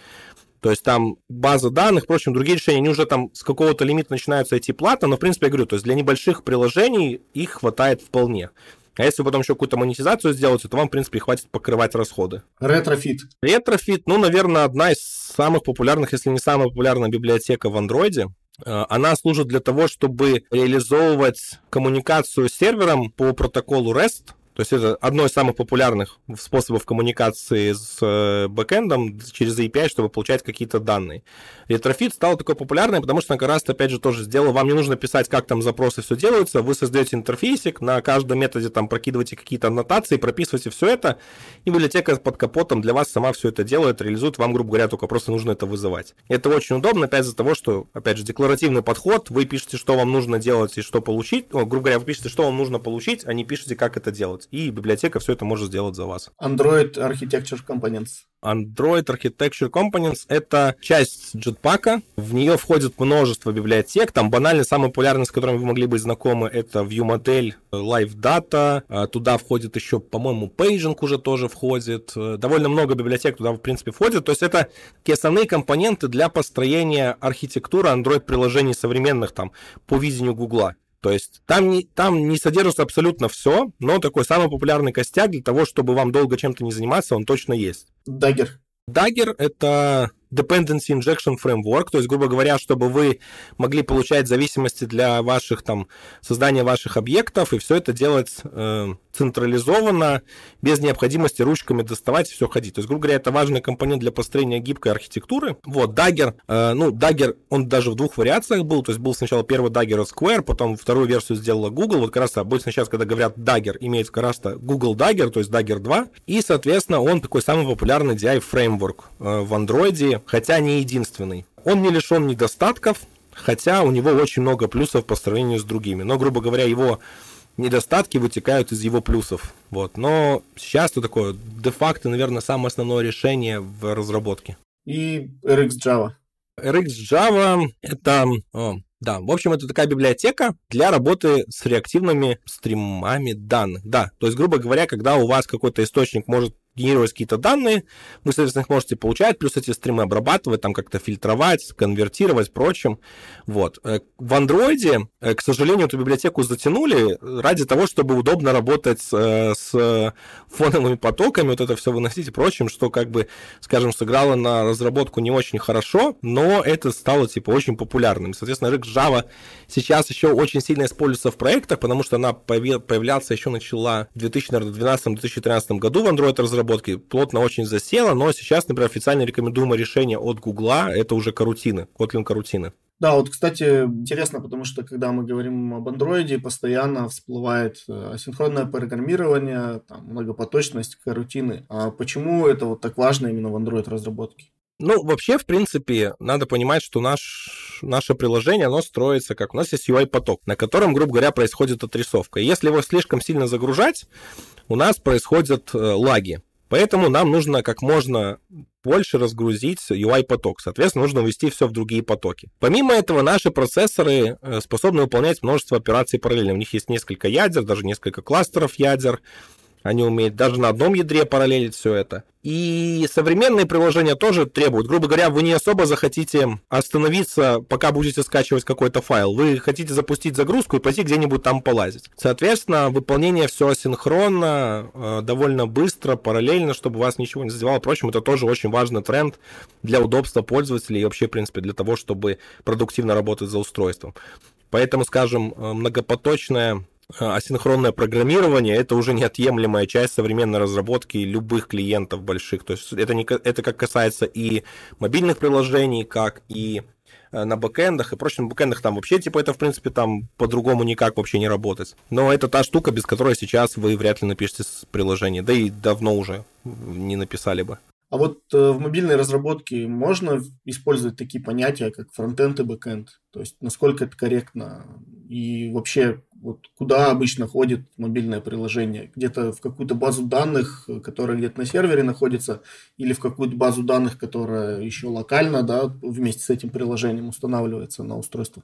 То есть там база данных, впрочем, другие решения, они уже там с какого-то лимита начинаются идти платно, но, в принципе, я говорю, то есть для небольших приложений их хватает вполне. А если вы потом еще какую-то монетизацию сделаете, то вам, в принципе, хватит покрывать расходы. Retrofit. Retrofit, ну, наверное, одна из самых популярных, если не самая популярная библиотека в андроиде. Э, она служит для того, чтобы реализовывать коммуникацию с сервером по протоколу REST, то есть это одно из самых популярных способов коммуникации с э, бэкэндом через API, чтобы получать какие-то данные. Retrofit стал такой популярный, потому что как раз опять же, тоже сделал, вам не нужно писать, как там запросы все делаются, вы создаете интерфейсик, на каждом методе там прокидываете какие-то аннотации, прописываете все это, и библиотека под капотом для вас сама все это делает, реализует, вам, грубо говоря, только просто нужно это вызывать. Это очень удобно, опять из-за того, что, опять же, декларативный подход, вы пишете, что вам нужно делать и что получить, о, грубо говоря, вы пишете, что вам нужно получить, а не пишете, как это делать сделать. И библиотека все это может сделать за вас. Android Architecture Components. Android Architecture Components — это часть Jetpack. В нее входит множество библиотек. Там банально самые популярные, с которыми вы могли быть знакомы, это ViewModel, LiveData. А, туда входит еще, по-моему, Paging уже тоже входит. Довольно много библиотек туда, в принципе, входит. То есть это такие основные компоненты для построения архитектуры Android-приложений современных там по видению Гугла. То есть там не, там не содержится абсолютно все, но такой самый популярный костяк для того, чтобы вам долго чем-то не заниматься, он точно есть. Dagger. Dagger — это dependency injection framework, то есть, грубо говоря, чтобы вы могли получать зависимости для ваших там создания ваших объектов и все это делать э, централизованно, без необходимости ручками доставать все ходить. То есть, грубо говоря, это важный компонент для построения гибкой архитектуры. Вот, Dagger, э, ну, Dagger, он даже в двух вариациях был, то есть был сначала первый Dagger Square, потом вторую версию сделала Google. Вот как раз обычно сейчас, когда говорят Dagger, имеется как раз Google Dagger, то есть Dagger 2, и, соответственно, он такой самый популярный DI-фреймворк э, в Android, хотя не единственный. Он не лишен недостатков, хотя у него очень много плюсов по сравнению с другими. Но, грубо говоря, его недостатки вытекают из его плюсов. Вот. Но сейчас это такое де-факто, наверное, самое основное решение в разработке. И RX Java. RX Java — это... О, да, в общем, это такая библиотека для работы с реактивными стримами данных. Да, то есть, грубо говоря, когда у вас какой-то источник может генерировать какие-то данные, вы, соответственно, их можете получать, плюс эти стримы обрабатывать, там как-то фильтровать, конвертировать, прочим. Вот. Э, в андроиде, э, к сожалению, эту библиотеку затянули ради того, чтобы удобно работать э, с фоновыми потоками, вот это все выносить и прочим, что, как бы, скажем, сыграло на разработку не очень хорошо, но это стало, типа, очень популярным. Соответственно, RX Java сейчас еще очень сильно используется в проектах, потому что она появляться еще начала в 2012-2013 году в Android разработке, разработки плотно очень засела, но сейчас, например, официально рекомендуемое решение от Гугла – это уже карутины, Kotlin карутины. Да, вот, кстати, интересно, потому что когда мы говорим об андроиде, постоянно всплывает э, асинхронное программирование, там, многопоточность, карутины. А почему это вот так важно именно в Android разработке? Ну, вообще, в принципе, надо понимать, что наш, наше приложение, оно строится как... У нас есть UI-поток, на котором, грубо говоря, происходит отрисовка. И если его слишком сильно загружать, у нас происходят э, лаги. Поэтому нам нужно как можно больше разгрузить UI-поток. Соответственно, нужно ввести все в другие потоки. Помимо этого, наши процессоры э, способны выполнять множество операций параллельно. У них есть несколько ядер, даже несколько кластеров ядер. Они умеют даже на одном ядре параллелить все это. И современные приложения тоже требуют. Грубо говоря, вы не особо захотите остановиться, пока будете скачивать какой-то файл. Вы хотите запустить загрузку и пойти где-нибудь там полазить. Соответственно, выполнение все асинхронно, э, довольно быстро, параллельно, чтобы вас ничего не задевало. Впрочем, это тоже очень важный тренд для удобства пользователей и вообще, в принципе, для того, чтобы продуктивно работать за устройством. Поэтому, скажем, э, многопоточная асинхронное программирование это уже неотъемлемая часть современной разработки любых клиентов больших. То есть это, не, это как касается и мобильных приложений, как и э, на бэкэндах и прочим бэкэндах там вообще, типа, это, в принципе, там по-другому никак вообще не работать. Но это та штука, без которой сейчас вы вряд ли напишете приложение, да и давно уже не написали бы. А вот э, в мобильной разработке можно использовать такие понятия, как фронтенд и бэкенд? То есть насколько это корректно? И вообще, вот куда обычно ходит мобильное приложение? Где-то в какую-то базу данных, которая где-то на сервере находится, или в какую-то базу данных, которая еще локально, да, вместе с этим приложением устанавливается на устройство?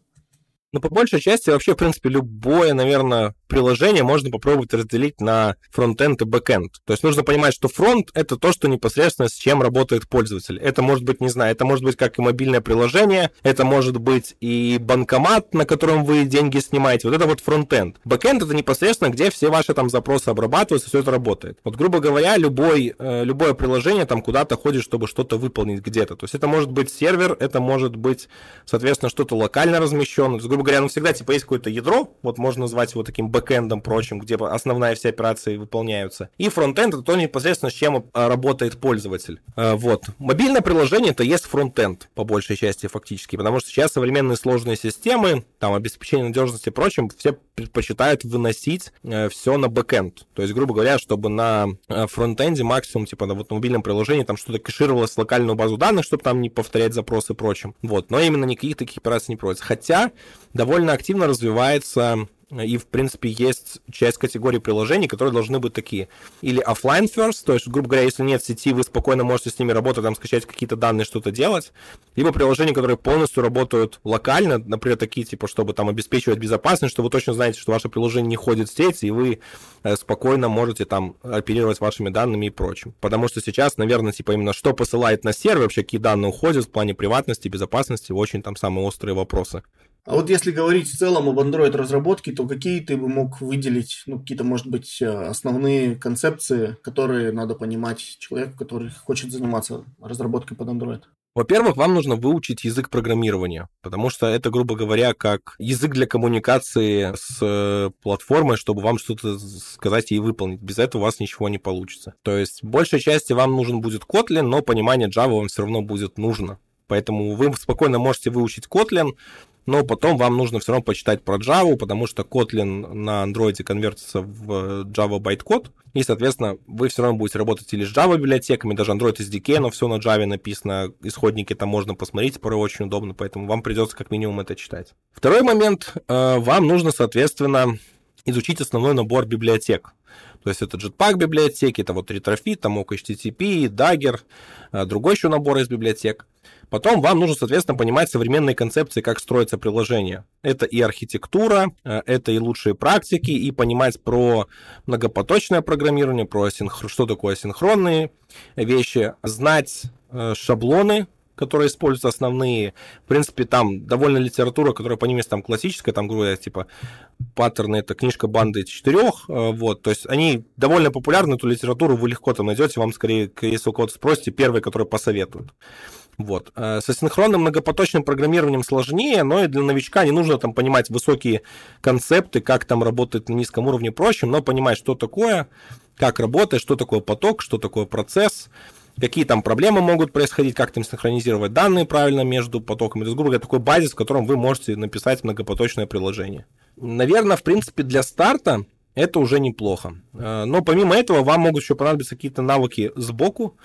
Ну, по большей части, вообще, в принципе, любое, наверное, приложение можно попробовать разделить на фронтенд и бэкенд. То есть нужно понимать, что фронт — это то, что непосредственно с чем работает пользователь. Это может быть, не знаю, это может быть как и мобильное приложение, это может быть и банкомат, на котором вы деньги снимаете. Вот это вот фронтенд. Бэкенд — это непосредственно, где все ваши там запросы обрабатываются, все это работает. Вот, грубо говоря, любой, э, любое приложение там куда-то ходит, чтобы что-то выполнить где-то. То есть это может быть сервер, это может быть, соответственно, что-то локально размещено. То есть, грубо говоря, ну всегда типа есть какое-то ядро, вот можно назвать его таким бэкэндом прочим, где основная вся операции выполняются. И фронтенд это то непосредственно, с чем а, работает пользователь. А, вот. Мобильное приложение это есть фронтенд, по большей части фактически, потому что сейчас современные сложные системы, там обеспечение надежности и прочим, все предпочитают выносить э, все на бэкэнд. То есть, грубо говоря, чтобы на э, фронтенде максимум, типа на вот мобильном приложении там что-то кэшировалось в локальную базу данных, чтобы там не повторять запросы и прочим. Вот. Но именно никаких таких операций не проводится. Хотя довольно активно развивается и, в принципе, есть часть категорий приложений, которые должны быть такие. Или offline first, то есть, грубо говоря, если нет сети, вы спокойно можете с ними работать, там, скачать какие-то данные, что-то делать. Либо приложения, которые полностью работают локально, например, такие, типа, чтобы там обеспечивать безопасность, что вы точно знаете, что ваше приложение не ходит в сеть, и вы э, спокойно можете там оперировать вашими данными и прочим. Потому что сейчас, наверное, типа, именно что посылает на сервер, вообще какие данные уходят в плане приватности, безопасности, очень там самые острые вопросы. А вот если говорить в целом об Android-разработке, то какие ты бы мог выделить, ну, какие-то, может быть, э, основные концепции, которые надо понимать человеку, который хочет заниматься разработкой под Android? Во-первых, вам нужно выучить язык программирования, потому что это, грубо говоря, как язык для коммуникации с э, платформой, чтобы вам что-то сказать и выполнить. Без этого у вас ничего не получится. То есть, большей части вам нужен будет Kotlin, но понимание Java вам все равно будет нужно. Поэтому вы спокойно можете выучить Kotlin, но потом вам нужно все равно почитать про Java, потому что Kotlin на Android конвертится в Java байткод, и, соответственно, вы все равно будете работать или с Java библиотеками, даже Android SDK, но все на Java написано, исходники там можно посмотреть, порой очень удобно, поэтому вам придется как минимум это читать. Второй момент, э, вам нужно, соответственно, изучить основной набор библиотек. То есть это Jetpack библиотеки, это вот Retrofit, там HTTP, Dagger, э, другой еще набор из библиотек. Потом вам нужно, соответственно, понимать современные концепции, как строится приложение. Это и архитектура, э, это и лучшие практики, и понимать про многопоточное программирование, про асинх... что такое асинхронные вещи, знать э, шаблоны, которые используются основные. В принципе, там довольно литература, которая по ним есть там классическая, там, грубо говоря, типа паттерны, это книжка банды четырех, э, вот, то есть они довольно популярны, эту литературу вы легко там найдете, вам скорее, если у кого-то спросите, первые, которые посоветуют. Вот. Э, с асинхронным многопоточным программированием сложнее, но и для новичка не нужно там понимать высокие концепты, как там работает на низком уровне проще, но понимать, что такое, как работает, что такое поток, что такое процесс, какие там проблемы могут происходить, как там синхронизировать данные правильно между потоками. То есть, грубо говоря, такой базис, в котором вы можете написать многопоточное приложение. Наверное, в принципе, для старта это уже неплохо. Э, но помимо этого вам могут еще понадобиться какие-то навыки сбоку,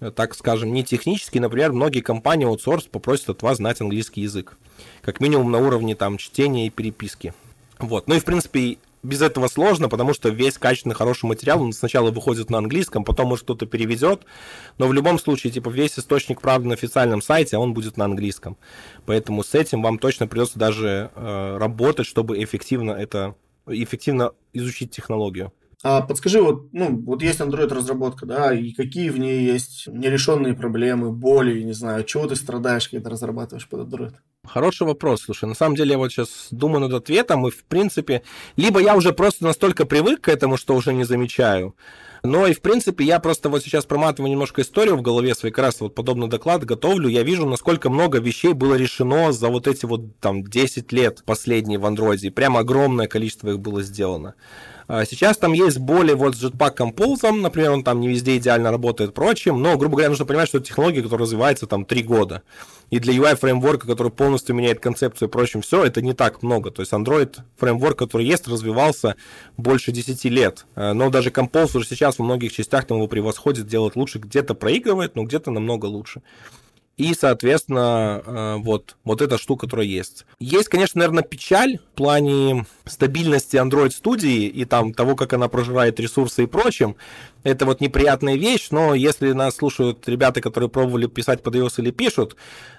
так скажем, не технически, например, многие компании аутсорс попросят от вас знать английский язык. Как минимум на уровне там чтения и переписки. Вот. Ну и, в принципе, без этого сложно, потому что весь качественный хороший материал, он сначала выходит на английском, потом, может, кто-то переведет, но в любом случае, типа, весь источник правды на официальном сайте, он будет на английском. Поэтому с этим вам точно придется даже э, работать, чтобы эффективно это, эффективно изучить технологию. А подскажи, вот, ну, вот есть Android разработка, да, и какие в ней есть нерешенные проблемы, боли, не знаю, чего ты страдаешь, когда разрабатываешь под Android? Хороший вопрос, слушай, на самом деле я вот сейчас думаю над ответом, и в принципе, либо я уже просто настолько привык к этому, что уже не замечаю, но и, в принципе, я просто вот сейчас проматываю немножко историю в голове свой, как раз вот подобный доклад готовлю, я вижу, насколько много вещей было решено за вот эти вот там 10 лет последние в андроиде, прямо огромное количество их было сделано. А сейчас там есть боли вот с Jetpack Compose, например, он там не везде идеально работает, прочим, но, грубо говоря, нужно понимать, что это технология, которая развивается там 3 года. И для UI фреймворка, который полностью меняет концепцию и прочим, все, это не так много. То есть Android фреймворк, который есть, развивался больше 10 лет. Э, но даже Compose уже сейчас во многих частях там его превосходит, делает лучше, где-то проигрывает, но где-то намного лучше. И, соответственно, э, вот, вот эта штука, которая есть. Есть, конечно, наверное, печаль в плане стабильности Android студии и там того, как она прожирает ресурсы и прочим. Это вот неприятная вещь, но если нас слушают ребята, которые пробовали писать под iOS или пишут,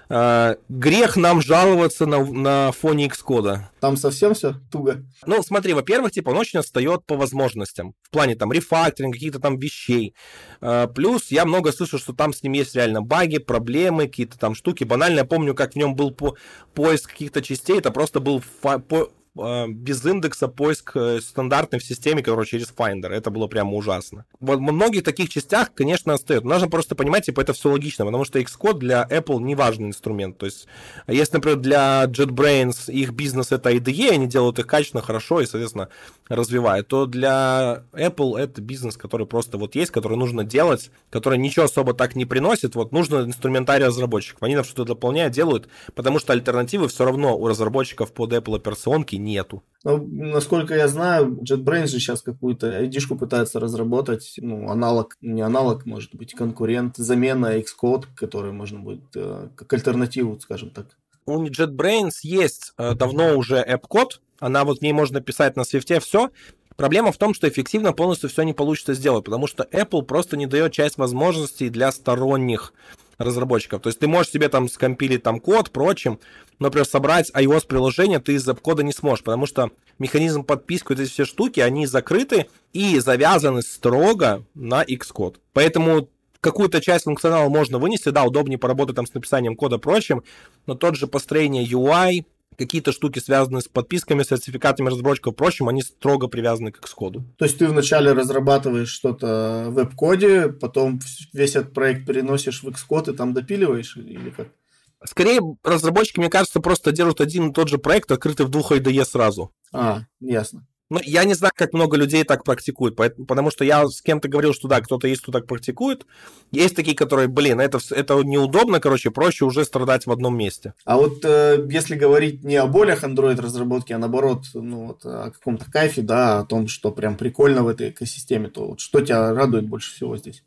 э, грех нам жаловаться на, на фоне Xcode. Там совсем все туго? Ну, смотри, во-первых, типа, он очень отстает по возможностям. В плане там рефакторинга, каких-то там вещей. Э, плюс я много слышу, что там с ним есть реально баги, проблемы, какие-то там штуки. Банально я помню, как в нем был по поиск каких-то частей, это просто был по без индекса поиск э, стандартный в системе, который через Finder. Это было прямо ужасно. Вот в многих таких частях, конечно, остается. Нужно просто понимать, типа, это все логично, потому что Xcode для Apple не важный инструмент. То есть, если, например, для JetBrains их бизнес это IDE, они делают их качественно, хорошо и, соответственно, развивают, то для Apple это бизнес, который просто вот есть, который нужно делать, который ничего особо так не приносит. Вот нужно инструментарий разработчиков. Они нам что-то дополняют, делают, потому что альтернативы все равно у разработчиков под Apple операционки нету. Ну, насколько я знаю, JetBrains же сейчас какую-то ID-шку пытается разработать, ну, аналог, не аналог, может быть, конкурент, замена Xcode, который можно будет э, как альтернативу, скажем так. У JetBrains есть э, давно уже AppCode, она вот в ней можно писать на Swift все, Проблема в том, что эффективно полностью все не получится сделать, потому что Apple просто не дает часть возможностей для сторонних разработчиков. То есть ты можешь себе там скомпилить там код, прочим, но, например, собрать iOS-приложение ты из кода не сможешь, потому что механизм подписки, вот эти все штуки, они закрыты и завязаны строго на Xcode. Поэтому какую-то часть функционала можно вынести, да, удобнее поработать там с написанием кода прочим, но тот же построение UI, какие-то штуки, связанные с подписками, сертификатами разработчиков и прочим, они строго привязаны к Xcode. То есть ты вначале разрабатываешь что-то в веб-коде, потом весь этот проект переносишь в Xcode и там допиливаешь или как? Скорее, разработчики, мне кажется, просто держат один и тот же проект, открытый в двух IDE сразу. А, ясно. Ну, я не знаю, как много людей так практикуют, потому что я с кем-то говорил, что да, кто-то есть, кто так практикует. Есть такие, которые, блин, это, это неудобно, короче, проще уже страдать в одном месте. А вот э, если говорить не о болях Android-разработки, а наоборот, ну, вот, о каком-то кайфе, да, о том, что прям прикольно в этой экосистеме, то вот что тебя радует больше всего здесь?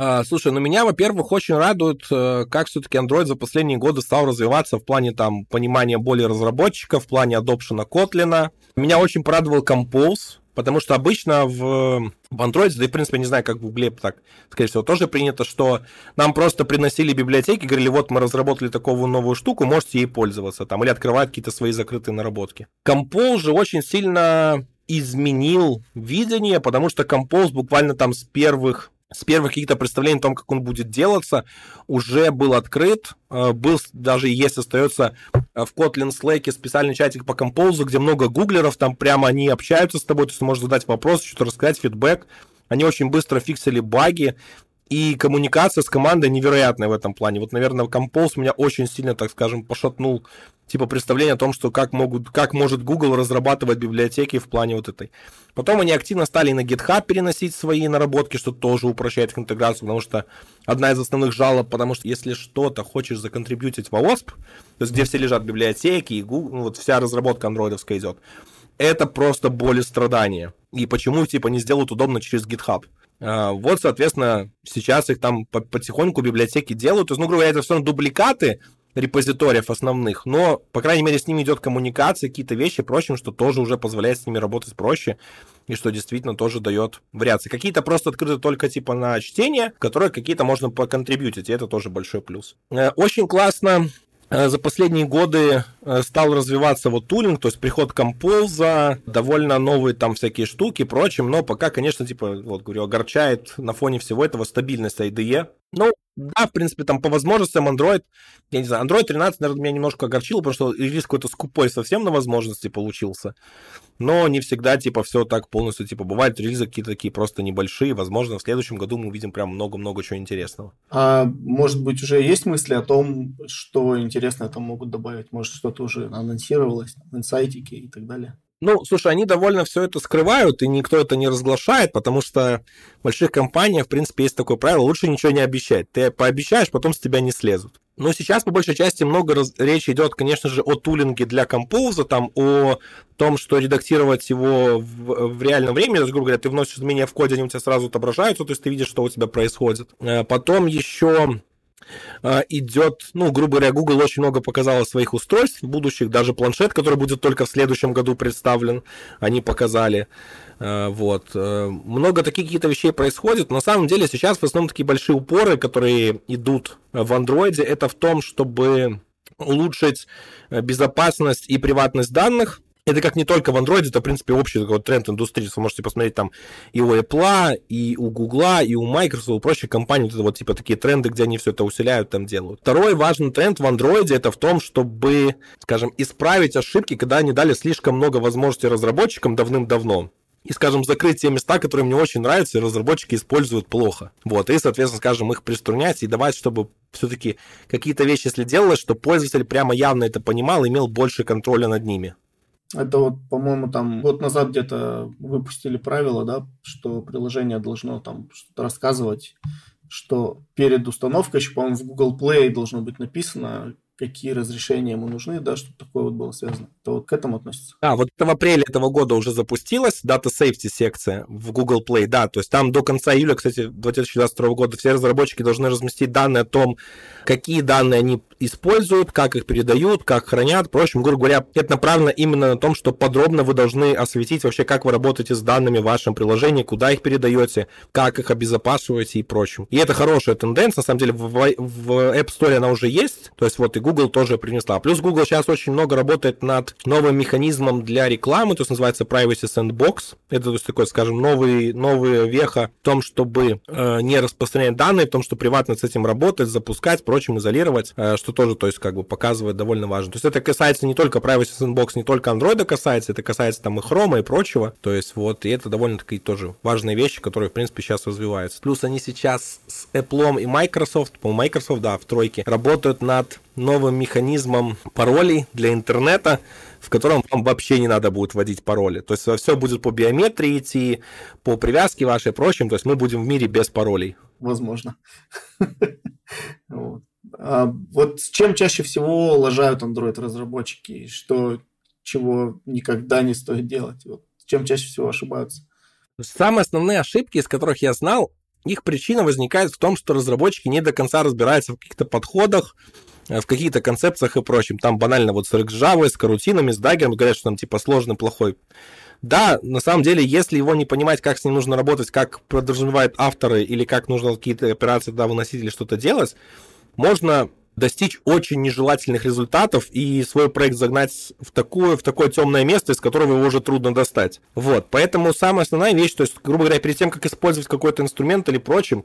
А, слушай, ну меня, во-первых, очень радует, э, как все-таки Android за последние годы стал развиваться в плане там понимания более разработчиков, в плане адопшена Kotlin. Меня очень порадовал Compose, потому что обычно в, в Android, да и, в принципе, не знаю, как в Google так, скорее всего, тоже принято, что нам просто приносили библиотеки, говорили, вот мы разработали такую новую штуку, можете ей пользоваться, там, или открывать какие-то свои закрытые наработки. Compose же очень сильно изменил видение, потому что Compose буквально там с первых с первых каких-то представлений о том, как он будет делаться, уже был открыт. Э, был даже есть остается э, в Kotlin Slack специальный чатик по композу, где много гуглеров, там прямо они общаются с тобой, то есть ты можешь задать вопрос, что-то рассказать, фидбэк. Они очень быстро фиксили баги, и коммуникация с командой невероятная в этом плане. Вот, наверное, Compose меня очень сильно, так скажем, пошатнул типа представление о том, что как, могут, как может Google разрабатывать библиотеки в плане вот этой. Потом они активно стали на GitHub переносить свои наработки, что тоже упрощает их интеграцию, потому что одна из основных жалоб, потому что если что-то хочешь законтрибьютить в OSP, то есть где все лежат библиотеки и Google, ну, вот вся разработка андроидовская идет, это просто боль и страдания. И почему, типа, не сделают удобно через GitHub? А, вот, соответственно, сейчас их там потихоньку библиотеки делают. То есть, ну, грубо говоря, это все дубликаты репозиториев основных, но, по крайней мере, с ними идет коммуникация, какие-то вещи, прочим, что тоже уже позволяет с ними работать проще, и что действительно тоже дает вариации. Какие-то просто открыты только типа на чтение, которые какие-то можно поконтрибьютить, и это тоже большой плюс. Э, очень классно Э, за последние годы э, стал развиваться вот тулинг, то есть приход композа, довольно новые там всякие штуки и прочим, но пока, конечно, типа, вот говорю, огорчает на фоне всего этого стабильность IDE. Ну, да, в принципе, там по возможностям Android, я не знаю, Android 13, наверное, меня немножко огорчил, потому что релиз какой-то скупой совсем на возможности получился. Но не всегда, типа, все так полностью, типа, бывают релизы какие-то такие просто небольшие. Возможно, в следующем году мы увидим прям много-много чего интересного. А может быть, уже есть мысли о том, что интересное там могут добавить? Может, что-то уже анонсировалось, инсайтики и так далее? Ну, слушай, они довольно все это скрывают, и никто это не разглашает, потому что в больших компаниях, в принципе, есть такое правило, лучше ничего не обещать. Ты пообещаешь, потом с тебя не слезут. Но сейчас, по большей части, много раз... речи идет, конечно же, о тулинге для композа, там, о том, что редактировать его в, в реальном времени, то есть, грубо говоря, ты вносишь изменения в коде, они у тебя сразу отображаются, то есть ты видишь, что у тебя происходит. Э, потом еще идет, ну, грубо говоря, Google очень много показала своих устройств будущих, даже планшет, который будет только в следующем году представлен, они показали. Э, вот. Э, много таких каких-то вещей происходит. На самом деле сейчас в основном такие большие упоры, которые идут в андроиде, это в том, чтобы улучшить э, безопасность и приватность данных, это как не только в Android, это, в принципе, общий такой тренд индустрии. Вы можете посмотреть там и у Apple, и у Google, и у Microsoft, у прочих компаний, вот это вот типа такие тренды, где они все это усиляют, там делают. Второй важный тренд в Android это в том, чтобы, скажем, исправить ошибки, когда они дали слишком много возможностей разработчикам давным-давно и, скажем, закрыть те места, которые мне очень нравятся, и разработчики используют плохо. Вот, и, соответственно, скажем, их приструнять и давать, чтобы все-таки какие-то вещи, если делалось, что пользователь прямо явно это понимал, имел больше контроля над ними. Это вот, по-моему, там год назад где-то выпустили правило, да, что приложение должно там что-то рассказывать, что перед установкой, еще, по-моему, в Google Play должно быть написано, какие разрешения ему нужны, да, чтобы такое вот было связано. То вот к этому относится. А, вот в апреле этого года уже запустилась Data Safety секция в Google Play, да, то есть там до конца июля, кстати, 2022 года все разработчики должны разместить данные о том, какие данные они используют, как их передают, как хранят. Впрочем, грубо говоря, это направлено именно на том, что подробно вы должны осветить вообще, как вы работаете с данными в вашем приложении, куда их передаете, как их обезопасиваете и прочим. И это хорошая тенденция, на самом деле в, в App Store она уже есть, то есть вот и Google тоже принесла. Плюс Google сейчас очень много работает над новым механизмом для рекламы, то есть называется Privacy Sandbox. Это то есть такой, скажем, новый, новый веха в том, чтобы э, не распространять данные, в том, что приватно с этим работать, запускать, прочим, изолировать, э, что тоже, то есть, как бы показывает довольно важно. То есть это касается не только Privacy Sandbox, не только Android касается, это касается там и Chrome и прочего. То есть вот, и это довольно-таки тоже важные вещи, которые, в принципе, сейчас развиваются. Плюс они сейчас с Apple и Microsoft, по Microsoft, да, в тройке, работают над новым механизмом паролей для интернета, в котором вам вообще не надо будет вводить пароли. То есть все будет по биометрии идти, по привязке вашей прочим. То есть мы будем в мире без паролей. Возможно. А вот с чем чаще всего лажают Android-разработчики? Что, чего никогда не стоит делать? Вот, чем чаще всего ошибаются? Самые основные ошибки, из которых я знал, их причина возникает в том, что разработчики не до конца разбираются в каких-то подходах, в каких-то концепциях и прочем. Там банально вот с Java, с карутинами, с даггером говорят, что там типа сложный, плохой. Да, на самом деле, если его не понимать, как с ним нужно работать, как подразумевают авторы, или как нужно какие-то операции туда выносить или что-то делать, можно достичь очень нежелательных результатов и свой проект загнать в такое, в такое темное место, из которого его уже трудно достать. Вот, поэтому самая основная вещь, то есть, грубо говоря, перед тем, как использовать какой-то инструмент или прочим,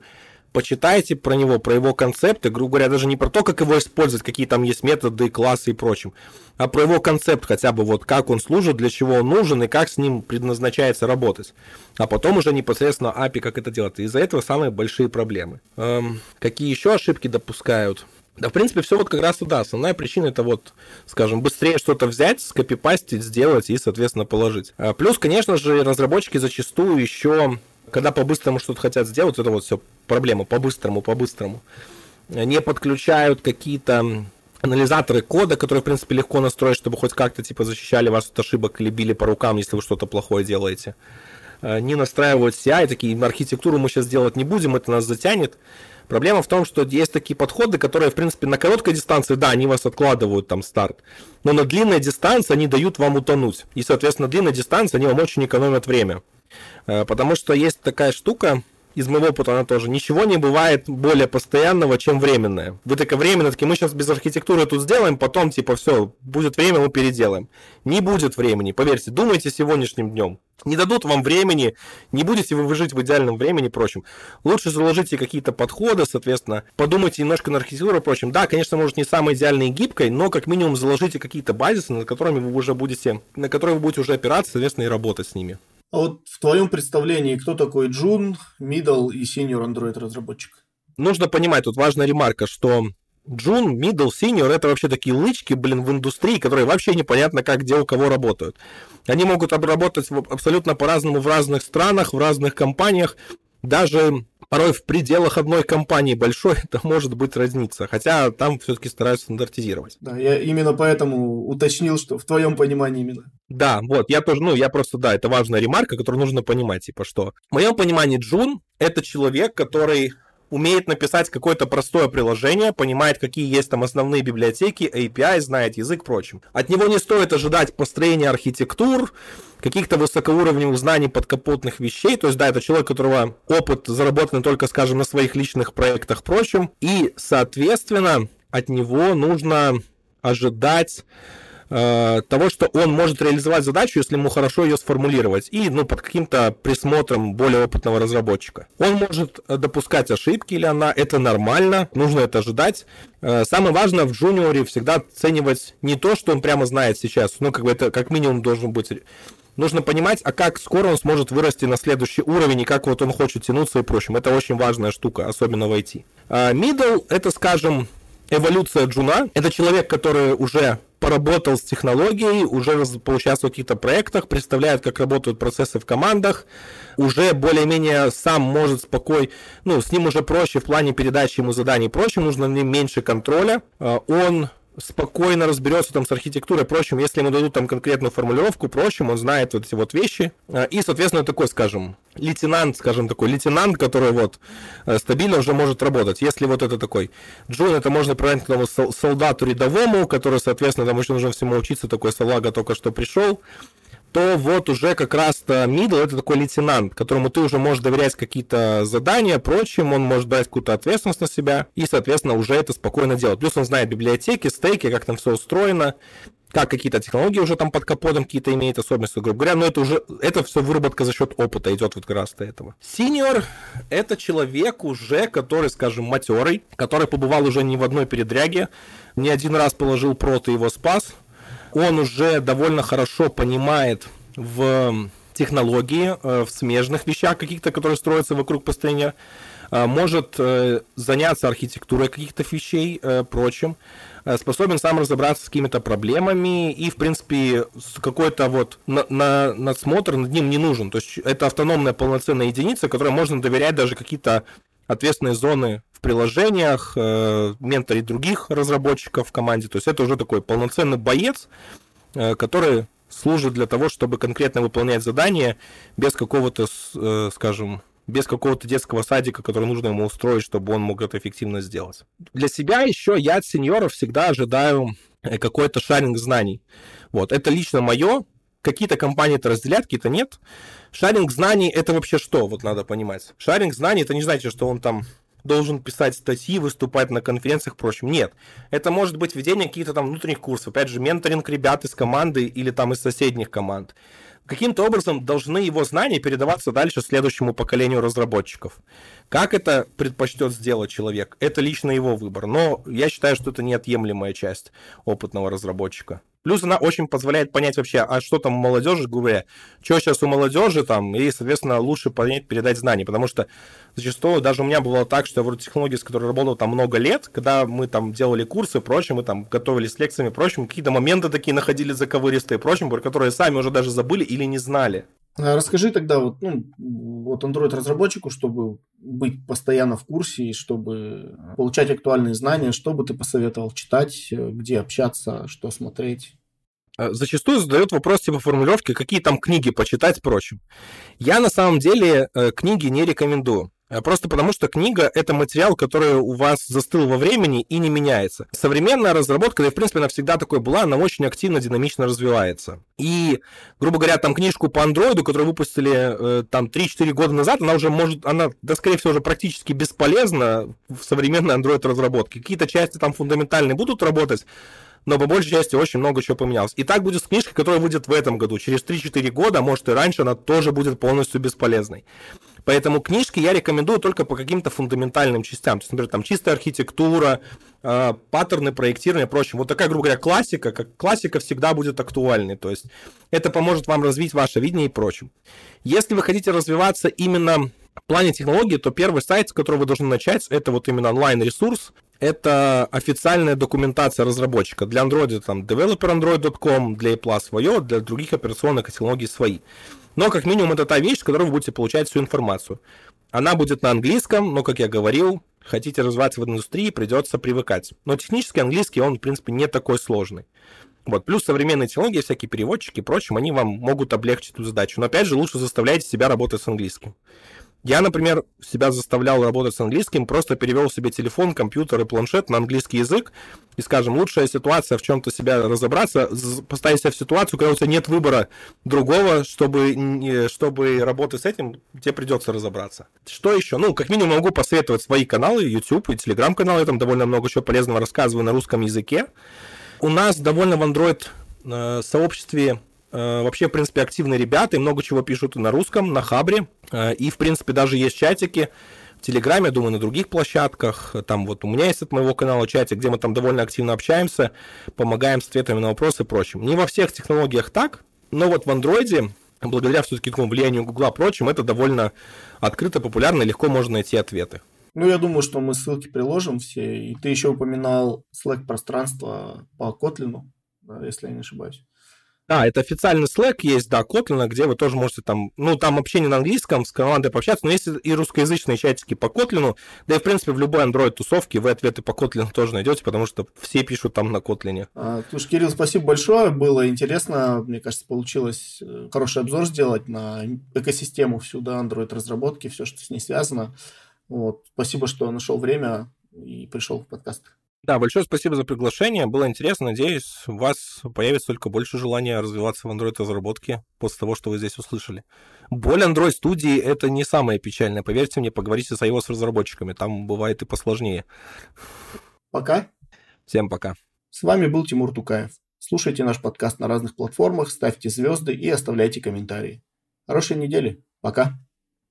почитайте про него, про его концепты, грубо говоря, даже не про то, как его использовать, какие там есть методы, классы и прочим, а про его концепт хотя бы, вот как он служит, для чего он нужен и как с ним предназначается работать. А потом уже непосредственно API, как это делать. Из-за этого самые большие проблемы. Эм, какие еще ошибки допускают? Да, в принципе, все вот как раз туда. Основная причина это вот, скажем, быстрее что-то взять, скопипастить, сделать и, соответственно, положить. А плюс, конечно же, разработчики зачастую еще когда по-быстрому что-то хотят сделать, это вот все проблема, по-быстрому, по-быстрому. Не подключают какие-то анализаторы кода, которые, в принципе, легко настроить, чтобы хоть как-то, типа, защищали вас от ошибок или били по рукам, если вы что-то плохое делаете. Э, не настраивают CI, такие архитектуру мы сейчас делать не будем, это нас затянет. Проблема в том, что есть такие подходы, которые, в принципе, на короткой дистанции, да, они вас откладывают там старт, но на длинной дистанции они дают вам утонуть. И, соответственно, на длинной дистанции они вам очень экономят время. Э, потому что есть такая штука, из моего опыта она тоже, ничего не бывает более постоянного, чем временное. Вы такое временно, такие, мы сейчас без архитектуры тут сделаем, потом, типа, все, будет время, мы переделаем. Не будет времени, поверьте, думайте сегодняшним днем. Не дадут вам времени, не будете вы выжить в идеальном времени и. Лучше заложите какие-то подходы, соответственно, подумайте немножко на архитектуру и. Да, конечно, может не самой идеальной и гибкой, но как минимум заложите какие-то базисы, над которыми вы уже будете, на которые вы будете уже опираться, соответственно, и работать с ними. А вот в твоем представлении, кто такой Джун, Middle и Senior Android разработчик? Нужно понимать, тут важная ремарка, что Джун, Middle, Senior это вообще такие лычки, блин, в индустрии, которые вообще непонятно как, где у кого работают. Они могут обработать абсолютно по-разному в разных странах, в разных компаниях. Даже порой в пределах одной компании большой это может быть разница, хотя там все-таки стараются стандартизировать. Да, я именно поэтому уточнил, что в твоем понимании именно. Да, вот, я тоже, ну, я просто, да, это важная ремарка, которую нужно понимать, типа что. В моем понимании Джун — это человек, который умеет написать какое-то простое приложение, понимает, какие есть там основные библиотеки, API, знает язык, прочим. От него не стоит ожидать построения архитектур, каких-то высокоуровневых знаний подкапотных вещей. То есть, да, это человек, у которого опыт заработан только, скажем, на своих личных проектах, прочим. И, соответственно, от него нужно ожидать Э, того, что он может реализовать задачу, если ему хорошо ее сформулировать, и ну, под каким-то присмотром более опытного разработчика. Он может э, допускать ошибки или она, это нормально, нужно это ожидать. Э, самое важное в джуниоре всегда оценивать не то, что он прямо знает сейчас, ну, как бы это как минимум должен быть нужно понимать, а как скоро он сможет вырасти на следующий уровень, и как вот он хочет тянуться и прочим. Это очень важная штука, особенно в IT. Middle — это, скажем, эволюция джуна. Это человек, который уже поработал с технологией, уже поучаствовал в каких-то проектах, представляет, как работают процессы в командах, уже более-менее сам может спокойно, ну, с ним уже проще в плане передачи ему заданий проще, нужно на меньше контроля. А, он спокойно разберется там с архитектурой, прочим, если ему дадут там конкретную формулировку, прочим, он знает вот эти вот вещи. А, и, соответственно, такой, скажем, лейтенант, скажем, такой лейтенант, который вот э, стабильно уже может работать. Если вот это такой джун, это можно проверить к солдату рядовому, который, соответственно, там еще нужно всему учиться, такой салага только что пришел то вот уже как раз-то middle это такой лейтенант, которому ты уже можешь доверять какие-то задания, прочим, он может брать какую-то ответственность на себя и, соответственно, уже это спокойно делать. Плюс он знает библиотеки, стейки, как там все устроено, как какие-то технологии уже там под капотом какие-то имеют особенности, грубо говоря, но это уже, это все выработка за счет опыта идет вот как раз до этого. Синьор — это человек уже, который, скажем, матерый, который побывал уже не в одной передряге, не один раз положил прот и его спас, он уже довольно хорошо понимает в технологии, э, в смежных вещах каких-то, которые строятся вокруг построения, э, может э, заняться архитектурой каких-то вещей, прочим, способен сам разобраться с какими-то проблемами и, в принципе, какой-то вот на, на, надсмотр над ним не нужен. То есть это автономная полноценная единица, которой можно доверять даже какие-то ответственные зоны приложениях, э, менторить других разработчиков в команде. То есть это уже такой полноценный боец, э, который служит для того, чтобы конкретно выполнять задания без какого-то, э, скажем, без какого-то детского садика, который нужно ему устроить, чтобы он мог это эффективно сделать. Для себя еще я от сеньоров всегда ожидаю какой-то шаринг знаний. Вот, это лично мое, какие-то компании это разделяют, какие-то нет. Шаринг знаний это вообще что? Вот надо понимать. Шаринг знаний это не значит, что он там должен писать статьи, выступать на конференциях, прочим. Нет. Это может быть введение каких-то там внутренних курсов. Опять же, менторинг ребят из команды или там из соседних команд. Каким-то образом должны его знания передаваться дальше следующему поколению разработчиков. Как это предпочтет сделать человек, это лично его выбор. Но я считаю, что это неотъемлемая часть опытного разработчика. Плюс она очень позволяет понять вообще, а что там у молодежи, говоря, что сейчас у молодежи там, и, соответственно, лучше понять, передать знания, потому что зачастую даже у меня бывало так, что я вроде технологии, с которой работал там много лет, когда мы там делали курсы и прочее, мы там готовились с лекциями и прочим, какие-то моменты такие находили заковыристые и прочим, про которые сами уже даже забыли или не знали. А расскажи тогда вот, ну, вот Android-разработчику, чтобы быть постоянно в курсе и чтобы получать актуальные знания, что бы ты посоветовал читать, где общаться, что смотреть? А, зачастую задают вопрос типа формулировки, какие там книги почитать, впрочем. Я на самом деле э, книги не рекомендую. Э, просто потому, что книга — это материал, который у вас застыл во времени и не меняется. Современная разработка, да и, в принципе, она всегда такой была, она очень активно, динамично развивается. И, грубо говоря, там книжку по андроиду, которую выпустили э, там 3-4 года назад, она уже может, она, да, скорее всего, уже практически бесполезна в современной андроид-разработке. Какие-то части там фундаментальные будут работать, но по большей части очень много чего поменялось. И так будет с книжкой, которая выйдет в этом году. Через 3-4 года, а может и раньше, она тоже будет полностью бесполезной. Поэтому книжки я рекомендую только по каким-то фундаментальным частям. То есть, например, там чистая архитектура, э, паттерны проектирования и прочее. Вот такая, грубо говоря, классика, как классика всегда будет актуальной. То есть это поможет вам развить ваше видение и прочее. Если вы хотите развиваться именно в плане технологии, то первый сайт, с которого вы должны начать, это вот именно онлайн-ресурс, это официальная документация разработчика. Для Android там developerandroid.com, для Apple свое, для других операционных технологий свои. Но, как минимум, это та вещь, с которой вы будете получать всю информацию. Она будет на английском, но, как я говорил, хотите развиваться в индустрии, придется привыкать. Но технически английский, он, в принципе, не такой сложный. Вот. Плюс современные технологии, всякие переводчики и прочим, они вам могут облегчить эту задачу. Но, опять же, лучше заставляйте себя работать с английским. Я, например, себя заставлял работать с английским, просто перевел себе телефон, компьютер и планшет на английский язык, и, скажем, лучшая ситуация в чем-то себя разобраться, поставить себя в ситуацию, когда у тебя нет выбора другого, чтобы, чтобы работать с этим, тебе придется разобраться. Что еще? Ну, как минимум могу посоветовать свои каналы, YouTube и Telegram-канал, я там довольно много чего полезного рассказываю на русском языке. У нас довольно в Android э, сообществе вообще, в принципе, активные ребята и много чего пишут на русском, на Хабре. Э, и, в принципе, даже есть чатики в Телеграме, думаю, на других площадках. Там вот у меня есть от моего канала чатик, где мы там довольно активно общаемся, помогаем с ответами на вопросы и прочим. Не во всех технологиях так, но вот в андроиде, благодаря все-таки такому влиянию Гугла и прочим, это довольно открыто, популярно, и легко можно найти ответы. Ну, я думаю, что мы ссылки приложим все. И ты еще упоминал Slack пространство по Котлину, если я не ошибаюсь. Да, это официальный Slack есть, да, Kotlin, где вы тоже можете там, ну, там общение на английском, с командой пообщаться, но есть и русскоязычные чатики по Kotlin, да и, в принципе, в любой Android-тусовке вы ответы по Kotlin тоже найдете, потому что все пишут там на Kotlin. А, слушай, Кирилл, спасибо большое, было интересно, мне кажется, получилось э, хороший обзор сделать на экосистему всю, да, Android-разработки, все, что с ней связано. Вот, спасибо, что нашел время и пришел в подкаст. Да, большое спасибо за приглашение. Было интересно. Надеюсь, у вас появится только больше желания развиваться в Android-разработке после того, что вы здесь услышали. Боль Android-студии — это не самое печальное. Поверьте мне, поговорите с iOS-разработчиками. Там бывает и посложнее. Пока. Всем пока. С вами был Тимур Тукаев. Слушайте наш подкаст на разных платформах, ставьте звезды и оставляйте комментарии. Хорошей недели. Пока.